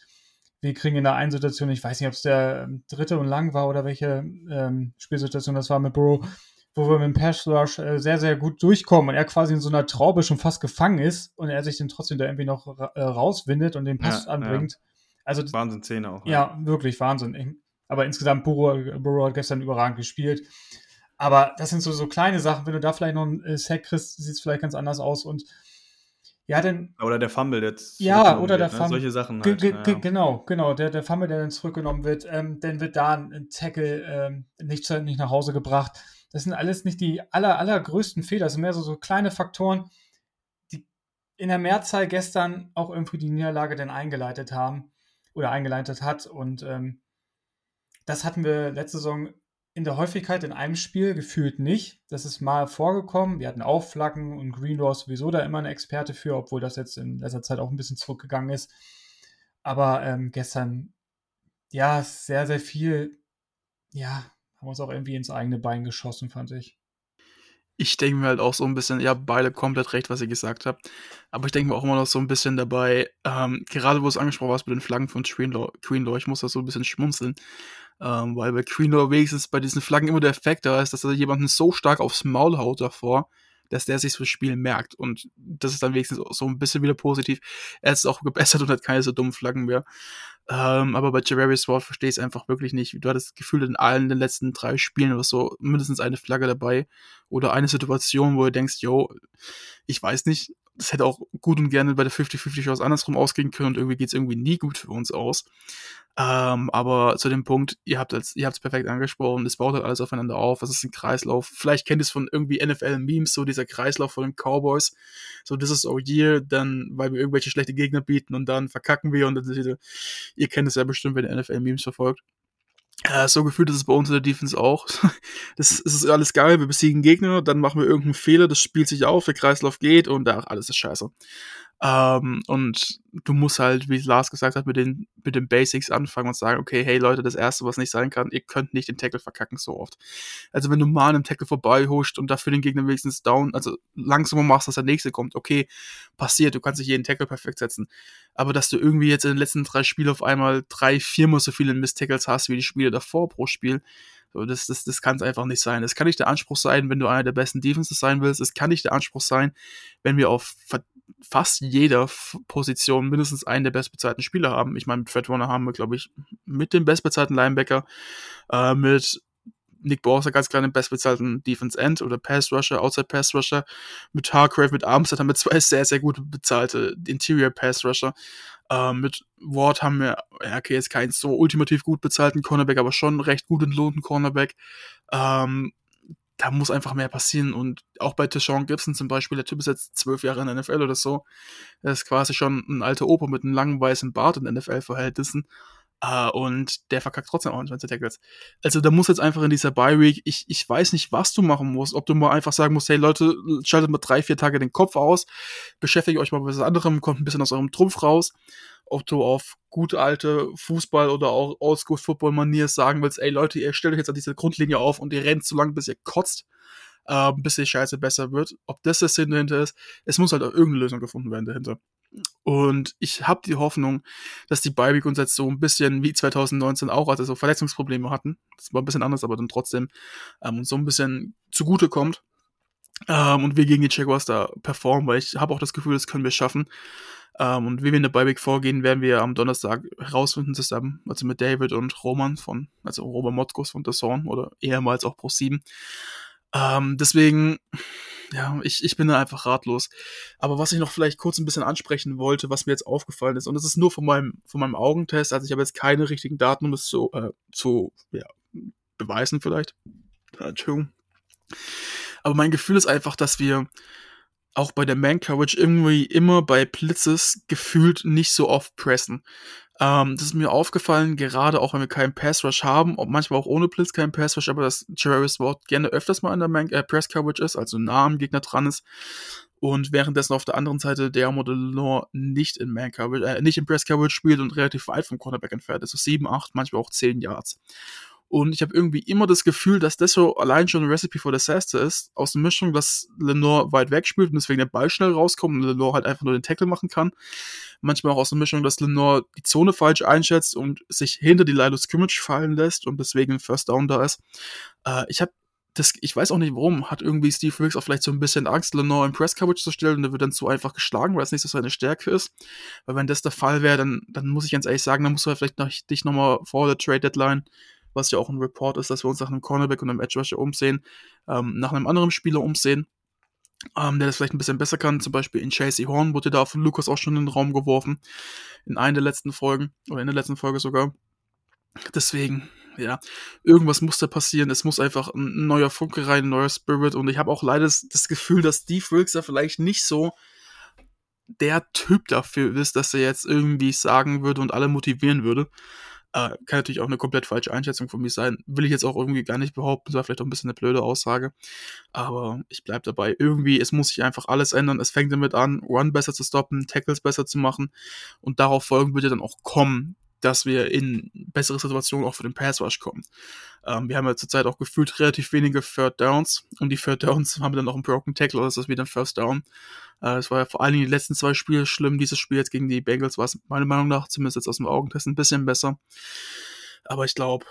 Wir kriegen in der einen Situation, ich weiß nicht, ob es der ähm, dritte und lang war oder welche ähm, Spielsituation das war mit Burrow, wo wir mit dem Pass Rush äh, sehr, sehr gut durchkommen und er quasi in so einer Traube schon fast gefangen ist und er sich dann trotzdem da irgendwie noch äh, rauswindet und den Pass ja, anbringt. Ja. Also, Wahnsinn Szene auch. Ja, ja wirklich Wahnsinn. Aber insgesamt, Burrow, Burrow hat gestern überragend gespielt. Aber das sind so, so kleine Sachen. Wenn du da vielleicht noch einen äh, Sack kriegst, sieht es vielleicht ganz anders aus. Und ja, dann. Oder der Fumble jetzt. Ja, oder der ne? Fumble. Solche Sachen. Halt, ja. Genau, genau. Der, der Fumble, der dann zurückgenommen wird, ähm, dann wird da ein Tackle ähm, nicht, nicht nach Hause gebracht. Das sind alles nicht die aller, allergrößten Fehler. Das sind mehr so, so kleine Faktoren, die in der Mehrzahl gestern auch irgendwie die Niederlage dann eingeleitet haben oder eingeleitet hat. Und ähm, das hatten wir letzte Saison in der Häufigkeit in einem Spiel gefühlt nicht. Das ist mal vorgekommen. Wir hatten auch Flaggen und Greenlaw sowieso da immer eine Experte für, obwohl das jetzt in letzter Zeit auch ein bisschen zurückgegangen ist. Aber ähm, gestern, ja, sehr, sehr viel, ja, haben uns auch irgendwie ins eigene Bein geschossen, fand ich. Ich denke mir halt auch so ein bisschen, ja, beide komplett recht, was ihr gesagt habt. Aber ich denke mir auch immer noch so ein bisschen dabei, ähm, gerade wo es angesprochen war mit den Flaggen von Greenlaw, ich muss da so ein bisschen schmunzeln. Ähm, weil bei Greenlaw wenigstens bei diesen Flaggen immer der Effekt da ist, dass er jemanden so stark aufs Maul haut davor, dass der sich fürs Spiel merkt. Und das ist dann wenigstens so ein bisschen wieder positiv. Er ist auch gebessert und hat keine so dummen Flaggen mehr. Ähm, aber bei Javarius Ward verstehe ich es einfach wirklich nicht. Du hattest das Gefühl, in allen den letzten drei Spielen oder so mindestens eine Flagge dabei oder eine Situation, wo du denkst, yo, ich weiß nicht, das hätte auch gut und gerne bei der 50-50 Chance andersrum ausgehen können und irgendwie geht es irgendwie nie gut für uns aus. Ähm, aber zu dem Punkt, ihr habt es ihr habt's perfekt angesprochen, es baut halt alles aufeinander auf, es ist ein Kreislauf. Vielleicht kennt ihr es von irgendwie NFL-Memes, so dieser Kreislauf von den Cowboys. So, this is our year, dann, weil wir irgendwelche schlechte Gegner bieten und dann verkacken wir und dann, ihr kennt es ja bestimmt, wenn ihr NFL-Memes verfolgt. Äh, so gefühlt ist es bei uns in der Defense auch. Das, das ist alles geil, wir besiegen Gegner, dann machen wir irgendeinen Fehler, das spielt sich auf, der Kreislauf geht und ach, alles ist scheiße. Ähm, und du musst halt, wie Lars gesagt hat, mit den, mit den Basics anfangen und sagen, okay, hey Leute, das Erste, was nicht sein kann, ihr könnt nicht den Tackle verkacken so oft. Also wenn du mal einen Tackle vorbei huscht und dafür den Gegner wenigstens down, also langsamer machst, dass der nächste kommt, okay, passiert, du kannst nicht jeden Tackle perfekt setzen. Aber dass du irgendwie jetzt in den letzten drei Spielen auf einmal drei, viermal so viele Miss-Tackles hast wie die Spiele davor pro Spiel, das, das, das kann es einfach nicht sein. Das kann nicht der Anspruch sein, wenn du einer der besten Defenses sein willst. Es kann nicht der Anspruch sein, wenn wir auf fast jeder Position mindestens einen der bestbezahlten Spieler haben. Ich meine, mit Fred Warner haben wir, glaube ich, mit dem bestbezahlten Linebacker, äh, mit Nick Bosa ganz klar den bestbezahlten Defense End oder Pass Rusher, Outside Pass Rusher. Mit Hargrave, mit Armstead haben wir zwei sehr, sehr gut bezahlte Interior Pass Rusher. Äh, mit Ward haben wir, ja, okay, jetzt keinen so ultimativ gut bezahlten Cornerback, aber schon recht gut entlohnten Cornerback. Ähm, da muss einfach mehr passieren. Und auch bei Tashawn Gibson zum Beispiel, der Typ ist jetzt zwölf Jahre in der NFL oder so. Er ist quasi schon ein alter Opa mit einem langen weißen Bart in NFL-Verhältnissen. Uh, und der verkackt trotzdem auch 20 Tackles. Also da muss jetzt einfach in dieser Bye-Week, ich, ich weiß nicht, was du machen musst. Ob du mal einfach sagen musst, hey Leute, schaltet mal drei, vier Tage den Kopf aus, beschäftigt euch mal mit was anderem, kommt ein bisschen aus eurem Trumpf raus. Ob du auf gut alte Fußball- oder auch Oldschool-Football-Manier sagen willst, ey Leute, ihr stellt euch jetzt an diese Grundlinie auf und ihr rennt so lange, bis ihr kotzt, äh, bis die Scheiße besser wird. Ob das der Sinn dahinter ist, es muss halt auch irgendeine Lösung gefunden werden dahinter. Und ich habe die Hoffnung, dass die Bye uns jetzt so ein bisschen wie 2019 auch, also so Verletzungsprobleme hatten. Das war ein bisschen anders, aber dann trotzdem ähm, so ein bisschen zugutekommt. Ähm, und wir gegen die Jaguars da performen, weil ich habe auch das Gefühl, das können wir schaffen. Ähm, und wie wir in der Bye vorgehen, werden wir am Donnerstag herausfinden zusammen, also mit David und Roman von, also Robert Motkos von The Zone oder ehemals auch Pro7. Ähm, deswegen, ja, ich, ich bin da einfach ratlos. Aber was ich noch vielleicht kurz ein bisschen ansprechen wollte, was mir jetzt aufgefallen ist, und das ist nur von meinem, von meinem Augentest, also ich habe jetzt keine richtigen Daten, um das zu, äh, zu ja, beweisen vielleicht. Entschuldigung. Aber mein Gefühl ist einfach, dass wir auch bei der Man-Coverage irgendwie immer bei Blitzes gefühlt nicht so oft pressen. Ähm, das ist mir aufgefallen, gerade auch wenn wir keinen Pass-Rush haben, ob manchmal auch ohne Blitz keinen Pass-Rush, aber dass Jarvis Ward gerne öfters mal in der Man äh, Press-Coverage ist, also nah am Gegner dran ist. Und währenddessen auf der anderen Seite der Modelor nicht in Man Coverage, äh, nicht in Press Coverage spielt und relativ weit vom Cornerback entfernt ist, so 7, 8, manchmal auch 10 Yards. Und ich habe irgendwie immer das Gefühl, dass das so allein schon ein Recipe for Disaster ist, aus der Mischung, dass Lenore weit weg spielt und deswegen der Ball schnell rauskommt und Lenore halt einfach nur den Tackle machen kann. Manchmal auch aus der Mischung, dass Lenore die Zone falsch einschätzt und sich hinter die Line of Scrimmage fallen lässt und deswegen ein First Down da ist. Äh, ich habe das, ich weiß auch nicht warum, hat irgendwie Steve Wilkes auch vielleicht so ein bisschen Angst, Lenore im Press Coverage zu stellen und der wird dann so einfach geschlagen, weil es nicht so seine Stärke ist. Weil wenn das der Fall wäre, dann, dann muss ich ganz ehrlich sagen, dann musst du halt vielleicht noch, dich nochmal vor der Trade Deadline was ja auch ein Report ist, dass wir uns nach einem Cornerback und einem Edge Rusher umsehen, ähm, nach einem anderen Spieler umsehen, ähm, der das vielleicht ein bisschen besser kann. Zum Beispiel in Chasey Horn wurde da von Lukas auch schon in den Raum geworfen. In einer der letzten Folgen, oder in der letzten Folge sogar. Deswegen, ja, irgendwas muss da passieren. Es muss einfach ein neuer Funke rein, ein neuer Spirit. Und ich habe auch leider das, Gefühl, dass Steve Wilkes da vielleicht nicht so der Typ dafür ist, dass er jetzt irgendwie sagen würde und alle motivieren würde. Äh, kann natürlich auch eine komplett falsche Einschätzung von mir sein. Will ich jetzt auch irgendwie gar nicht behaupten. Das war vielleicht auch ein bisschen eine blöde Aussage. Aber ich bleibe dabei. Irgendwie, es muss sich einfach alles ändern. Es fängt damit an, Run besser zu stoppen, Tackles besser zu machen. Und darauf folgen wird ja dann auch kommen, dass wir in bessere Situationen auch für den Pass Rush kommen. Ähm, wir haben ja zurzeit auch gefühlt relativ wenige Third Downs und die Third Downs haben wir dann auch einen Broken Tackle oder ist das wieder ein First Down. Äh, es war ja vor allen Dingen die letzten zwei Spiele schlimm. Dieses Spiel jetzt gegen die Bengals war es meiner Meinung nach zumindest jetzt aus dem Augentest ein bisschen besser. Aber ich glaube,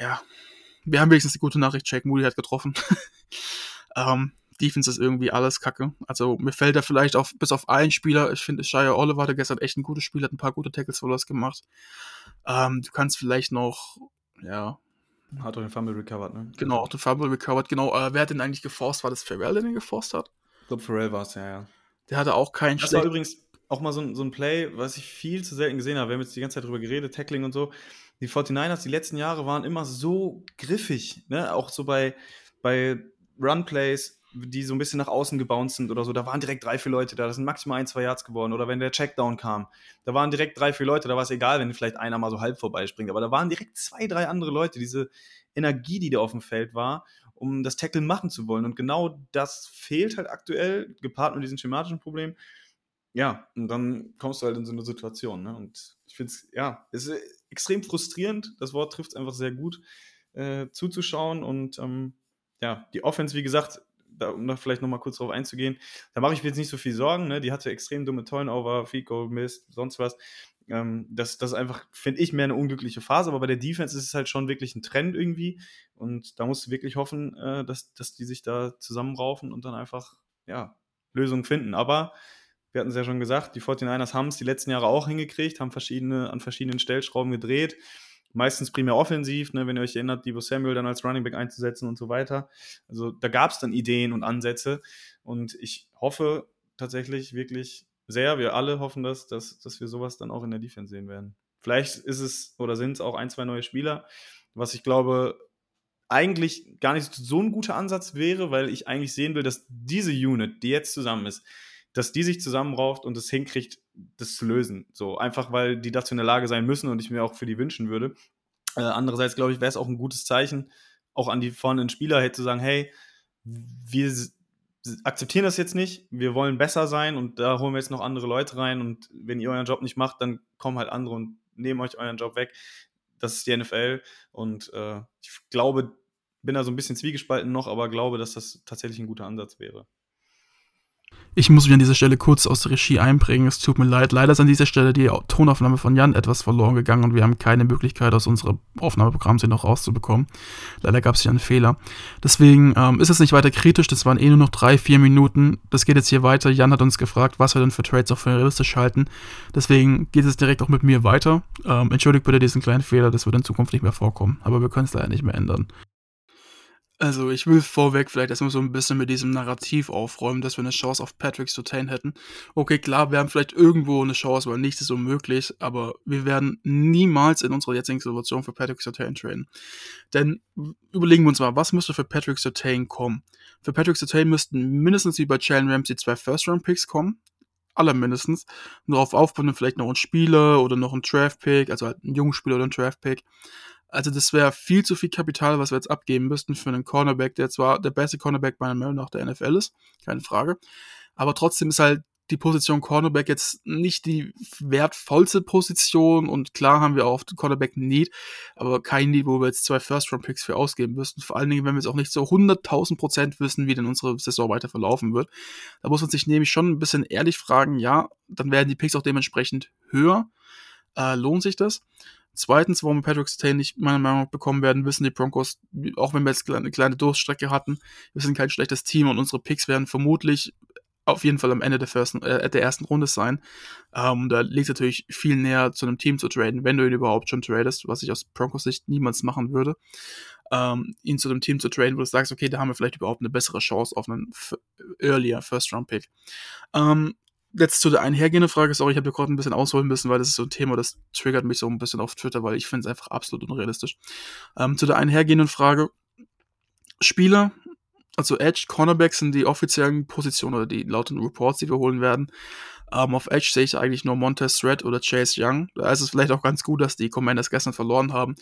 ja, wir haben wenigstens die gute Nachricht, Jake Moody hat getroffen. ähm, Defense ist irgendwie alles kacke. Also mir fällt da vielleicht auf, bis auf einen Spieler, ich finde, Shia Oliver hatte gestern echt ein gutes Spiel, hat ein paar gute Tackles für gemacht. Ähm, du kannst vielleicht noch, ja. Hat auch den Fumble recovered, ne? Genau, auch den Fumble recovered, genau. Äh, wer hat den eigentlich geforst? War das Pharrell, der den geforst hat? Ich glaube, Pharrell war es, ja, ja. Der hatte auch keinen Das war übrigens auch mal so ein, so ein Play, was ich viel zu selten gesehen habe. Wir haben jetzt die ganze Zeit drüber geredet, Tackling und so. Die 49ers, die letzten Jahre waren immer so griffig, ne? Auch so bei, bei Run-Plays die so ein bisschen nach außen gebounced sind oder so, da waren direkt drei, vier Leute da, das sind maximal ein, zwei Yards geworden. Oder wenn der Checkdown kam, da waren direkt drei, vier Leute, da war es egal, wenn vielleicht einer mal so halb vorbeispringt. Aber da waren direkt zwei, drei andere Leute, diese Energie, die da auf dem Feld war, um das Tackle machen zu wollen. Und genau das fehlt halt aktuell, gepaart mit diesen schematischen Problemen. Ja, und dann kommst du halt in so eine Situation. Ne? Und ich finde es, ja, es ist extrem frustrierend. Das Wort trifft es einfach sehr gut, äh, zuzuschauen. Und ähm, ja, die Offense, wie gesagt, da, um da vielleicht nochmal kurz drauf einzugehen, da mache ich mir jetzt nicht so viel Sorgen. Ne? Die hatte extrem dumme Turnover, Fico, Mist, sonst was. Ähm, das, das ist einfach, finde ich, mehr eine unglückliche Phase. Aber bei der Defense ist es halt schon wirklich ein Trend irgendwie. Und da musst du wirklich hoffen, äh, dass, dass die sich da zusammenraufen und dann einfach, ja, Lösungen finden. Aber wir hatten es ja schon gesagt, die 49ers haben es die letzten Jahre auch hingekriegt, haben verschiedene, an verschiedenen Stellschrauben gedreht. Meistens primär offensiv, ne, wenn ihr euch erinnert, Debo Samuel dann als Running Back einzusetzen und so weiter. Also da gab es dann Ideen und Ansätze. Und ich hoffe tatsächlich wirklich sehr, wir alle hoffen das, dass, dass wir sowas dann auch in der Defense sehen werden. Vielleicht ist es oder sind es auch ein, zwei neue Spieler, was ich glaube, eigentlich gar nicht so ein guter Ansatz wäre, weil ich eigentlich sehen will, dass diese Unit, die jetzt zusammen ist, dass die sich zusammenrauft und es hinkriegt, das zu lösen. So einfach, weil die dazu in der Lage sein müssen und ich mir auch für die wünschen würde. Äh, andererseits glaube ich, wäre es auch ein gutes Zeichen, auch an die vorhandenen Spieler hey, zu sagen, hey, wir akzeptieren das jetzt nicht, wir wollen besser sein und da holen wir jetzt noch andere Leute rein und wenn ihr euren Job nicht macht, dann kommen halt andere und nehmen euch euren Job weg. Das ist die NFL und äh, ich glaube, bin da so ein bisschen zwiegespalten noch, aber glaube, dass das tatsächlich ein guter Ansatz wäre. Ich muss mich an dieser Stelle kurz aus der Regie einbringen. Es tut mir leid. Leider ist an dieser Stelle die Tonaufnahme von Jan etwas verloren gegangen und wir haben keine Möglichkeit, aus unserem Aufnahmeprogramm sie noch rauszubekommen. Leider gab es hier einen Fehler. Deswegen ähm, ist es nicht weiter kritisch. Das waren eh nur noch drei, vier Minuten. Das geht jetzt hier weiter. Jan hat uns gefragt, was wir denn für Trades auch für realistisch halten. Deswegen geht es direkt auch mit mir weiter. Ähm, entschuldigt bitte diesen kleinen Fehler. Das wird in Zukunft nicht mehr vorkommen. Aber wir können es leider nicht mehr ändern. Also, ich will vorweg vielleicht erstmal so ein bisschen mit diesem Narrativ aufräumen, dass wir eine Chance auf Patrick Surtain hätten. Okay, klar, wir haben vielleicht irgendwo eine Chance, weil nichts ist unmöglich, aber wir werden niemals in unserer jetzigen Situation für Patrick Surtain trainen. Denn überlegen wir uns mal, was müsste für Patrick Surtain kommen? Für Patrick Surtain müssten mindestens wie bei Jalen Ramsey zwei First-Round-Picks kommen. Aller mindestens. darauf aufbauen vielleicht noch ein Spieler oder noch ein Draft-Pick, also halt ein Jungspieler oder ein Draft-Pick. Also das wäre viel zu viel Kapital, was wir jetzt abgeben müssten für einen Cornerback, der zwar der beste Cornerback meiner Meinung nach der NFL ist, keine Frage. Aber trotzdem ist halt die Position Cornerback jetzt nicht die wertvollste Position und klar haben wir auch Cornerback Need, aber kein Need, wo wir jetzt zwei First-Round-Picks für ausgeben müssten. Vor allen Dingen, wenn wir jetzt auch nicht so 100.000 Prozent wissen, wie denn unsere Saison weiter verlaufen wird. Da muss man sich nämlich schon ein bisschen ehrlich fragen, ja, dann werden die Picks auch dementsprechend höher. Äh, lohnt sich das? Zweitens, warum wir Patrick Stay nicht meiner Meinung nach bekommen werden, wissen die Broncos, auch wenn wir jetzt eine kleine Durststrecke hatten, wir sind kein schlechtes Team und unsere Picks werden vermutlich auf jeden Fall am Ende der, first, äh, der ersten Runde sein. Ähm, da liegt es natürlich viel näher zu einem Team zu traden, wenn du ihn überhaupt schon tradest, was ich aus Broncos Sicht niemals machen würde. Ähm, ihn zu einem Team zu traden, wo du sagst, okay, da haben wir vielleicht überhaupt eine bessere Chance auf einen earlier First-Round-Pick. Ähm, der einhergehenden Frage, sorry, ich habe hier gerade ein bisschen ausholen müssen, weil das ist so ein Thema, das triggert mich so ein bisschen auf Twitter, weil ich finde es einfach absolut unrealistisch. Ähm, zu der einhergehenden Frage, Spieler, also Edge, Cornerback sind die offiziellen Positionen oder die lauten Reports, die wir holen werden. Ähm, auf Edge sehe ich eigentlich nur Montez Thread oder Chase Young. Da ist es vielleicht auch ganz gut, dass die Commanders gestern verloren haben,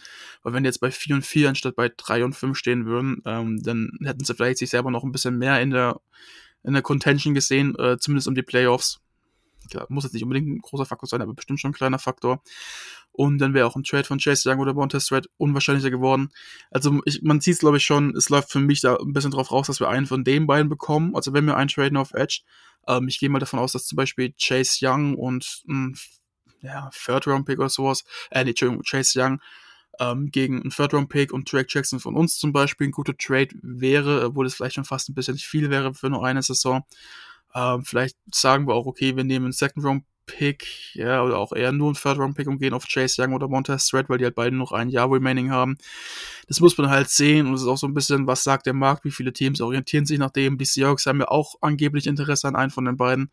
weil wenn die jetzt bei 4 und 4 anstatt bei 3 und 5 stehen würden, ähm, dann hätten sie vielleicht sich selber noch ein bisschen mehr in der in der Contention gesehen, äh, zumindest um die Playoffs. Klar, muss jetzt nicht unbedingt ein großer Faktor sein, aber bestimmt schon ein kleiner Faktor. Und dann wäre auch ein Trade von Chase Young oder Montez Thread unwahrscheinlicher geworden. Also ich, man sieht es, glaube ich, schon, es läuft für mich da ein bisschen drauf raus, dass wir einen von den beiden bekommen. Also wenn wir einen traden auf Edge, ähm, ich gehe mal davon aus, dass zum Beispiel Chase Young und ein ja, Third-Round-Pick oder sowas, äh, nee, Entschuldigung, Chase Young ähm, gegen einen Third-Round-Pick und Drake Jackson von uns zum Beispiel ein guter Trade wäre, obwohl es vielleicht schon fast ein bisschen viel wäre für nur eine Saison. Ähm, vielleicht sagen wir auch, okay, wir nehmen einen Second-Round-Pick, ja, oder auch eher nur einen Third-Round-Pick und gehen auf Chase Young oder Montez Thread, weil die halt beide noch ein Jahr remaining haben. Das muss man halt sehen und es ist auch so ein bisschen, was sagt der Markt, wie viele Teams orientieren sich nach dem. Die Seahawks haben ja auch angeblich Interesse an einem von den beiden.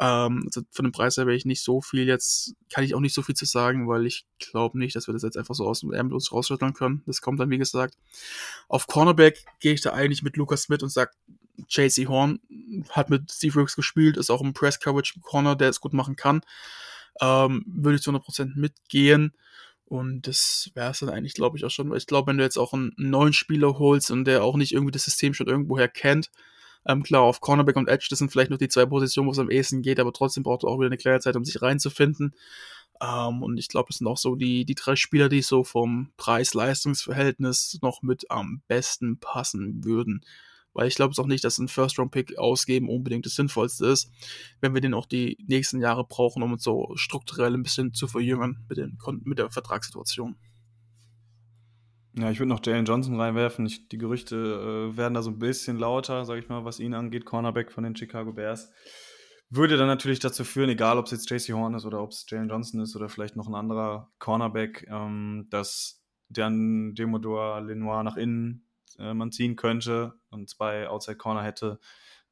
Ähm, also von dem Preis her wäre ich nicht so viel jetzt, kann ich auch nicht so viel zu sagen, weil ich glaube nicht, dass wir das jetzt einfach so aus dem Ärmel uns rausschütteln können. Das kommt dann, wie gesagt. Auf Cornerback gehe ich da eigentlich mit Lucas Smith und sage, JC Horn hat mit Steve Rooks gespielt, ist auch ein Press Coverage Corner, der es gut machen kann. Ähm, würde ich zu 100% mitgehen. Und das wäre es dann eigentlich, glaube ich, auch schon. Ich glaube, wenn du jetzt auch einen neuen Spieler holst und der auch nicht irgendwie das System schon irgendwoher kennt, ähm, klar, auf Cornerback und Edge, das sind vielleicht noch die zwei Positionen, wo es am ehesten geht, aber trotzdem braucht er auch wieder eine kleine Zeit, um sich reinzufinden. Ähm, und ich glaube, das sind auch so die, die drei Spieler, die so vom Preis-Leistungs-Verhältnis noch mit am besten passen würden. Weil ich glaube es auch nicht, dass ein First-Round-Pick ausgeben unbedingt das Sinnvollste ist, wenn wir den auch die nächsten Jahre brauchen, um uns so strukturell ein bisschen zu verjüngen mit, den, mit der Vertragssituation. Ja, ich würde noch Jalen Johnson reinwerfen. Ich, die Gerüchte äh, werden da so ein bisschen lauter, sage ich mal, was ihn angeht. Cornerback von den Chicago Bears. würde dann natürlich dazu führen, egal ob es jetzt JC Horn ist oder ob es Jalen Johnson ist oder vielleicht noch ein anderer Cornerback, ähm, dass dann Demodor Lenoir nach innen äh, man ziehen könnte und zwei Outside Corner hätte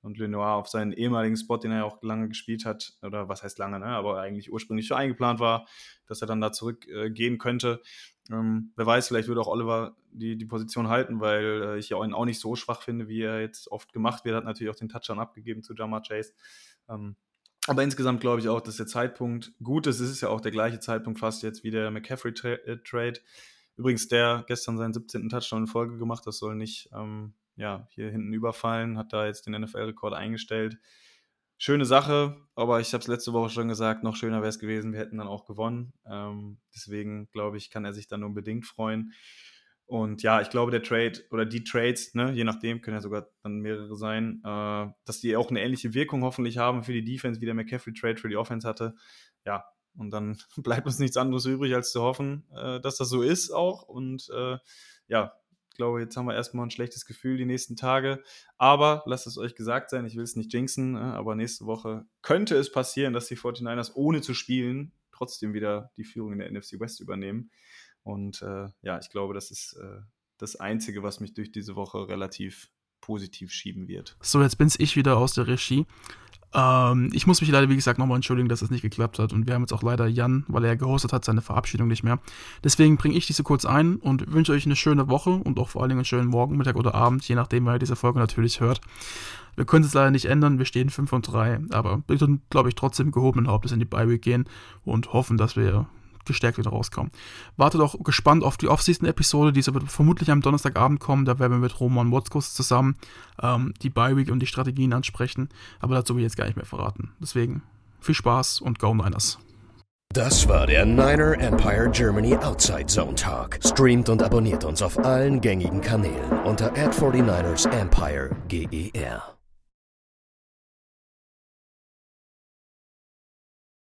und Lenoir auf seinen ehemaligen Spot, den er auch lange gespielt hat, oder was heißt lange, ne? aber eigentlich ursprünglich so eingeplant war, dass er dann da zurückgehen äh, könnte. Ähm, wer weiß, vielleicht würde auch Oliver die, die Position halten, weil äh, ich ihn auch nicht so schwach finde, wie er jetzt oft gemacht wird. Hat natürlich auch den Touchdown abgegeben zu Jamar Chase. Ähm, aber insgesamt glaube ich auch, dass der Zeitpunkt gut ist. Es ist ja auch der gleiche Zeitpunkt fast jetzt wie der McCaffrey-Trade. Äh, Übrigens, der gestern seinen 17. Touchdown in Folge gemacht, das soll nicht ähm, ja, hier hinten überfallen, hat da jetzt den NFL-Rekord eingestellt. Schöne Sache, aber ich habe es letzte Woche schon gesagt, noch schöner wäre es gewesen, wir hätten dann auch gewonnen. Ähm, deswegen glaube ich, kann er sich dann nur bedingt freuen. Und ja, ich glaube, der Trade oder die Trades, ne, je nachdem, können ja sogar dann mehrere sein, äh, dass die auch eine ähnliche Wirkung hoffentlich haben für die Defense, wie der McCaffrey-Trade für die Offense hatte. Ja, und dann bleibt uns nichts anderes übrig, als zu hoffen, äh, dass das so ist auch. Und äh, ja, glaube, jetzt haben wir erstmal ein schlechtes Gefühl die nächsten Tage. Aber lasst es euch gesagt sein, ich will es nicht jinxen, äh, aber nächste Woche könnte es passieren, dass die 49ers ohne zu spielen trotzdem wieder die Führung in der NFC West übernehmen. Und äh, ja, ich glaube, das ist äh, das Einzige, was mich durch diese Woche relativ positiv schieben wird. So, jetzt bin's ich wieder aus der Regie. Ähm, ich muss mich leider, wie gesagt, nochmal entschuldigen, dass es nicht geklappt hat. Und wir haben jetzt auch leider Jan, weil er gehostet hat, seine Verabschiedung nicht mehr. Deswegen bringe ich diese kurz ein und wünsche euch eine schöne Woche und auch vor allen Dingen einen schönen Morgen, Mittag oder Abend, je nachdem, wer diese Folge natürlich hört. Wir können es leider nicht ändern, wir stehen 5 und 3, aber wir können, glaube ich, trotzdem gehobenen Hauptes in die Bye-Week gehen und hoffen, dass wir gestärkt wieder rauskommen. Wartet auch gespannt auf die Off-Season-Episode, diese wird vermutlich am Donnerstagabend kommen. Da werden wir mit Roman Motzkus zusammen ähm, die Bye-Week und die Strategien ansprechen. Aber dazu will ich jetzt gar nicht mehr verraten. Deswegen viel Spaß und Go Niners. Das war der Niner Empire Germany Outside Zone Talk. Streamt und abonniert uns auf allen gängigen Kanälen unter ad 49 ersempire GER.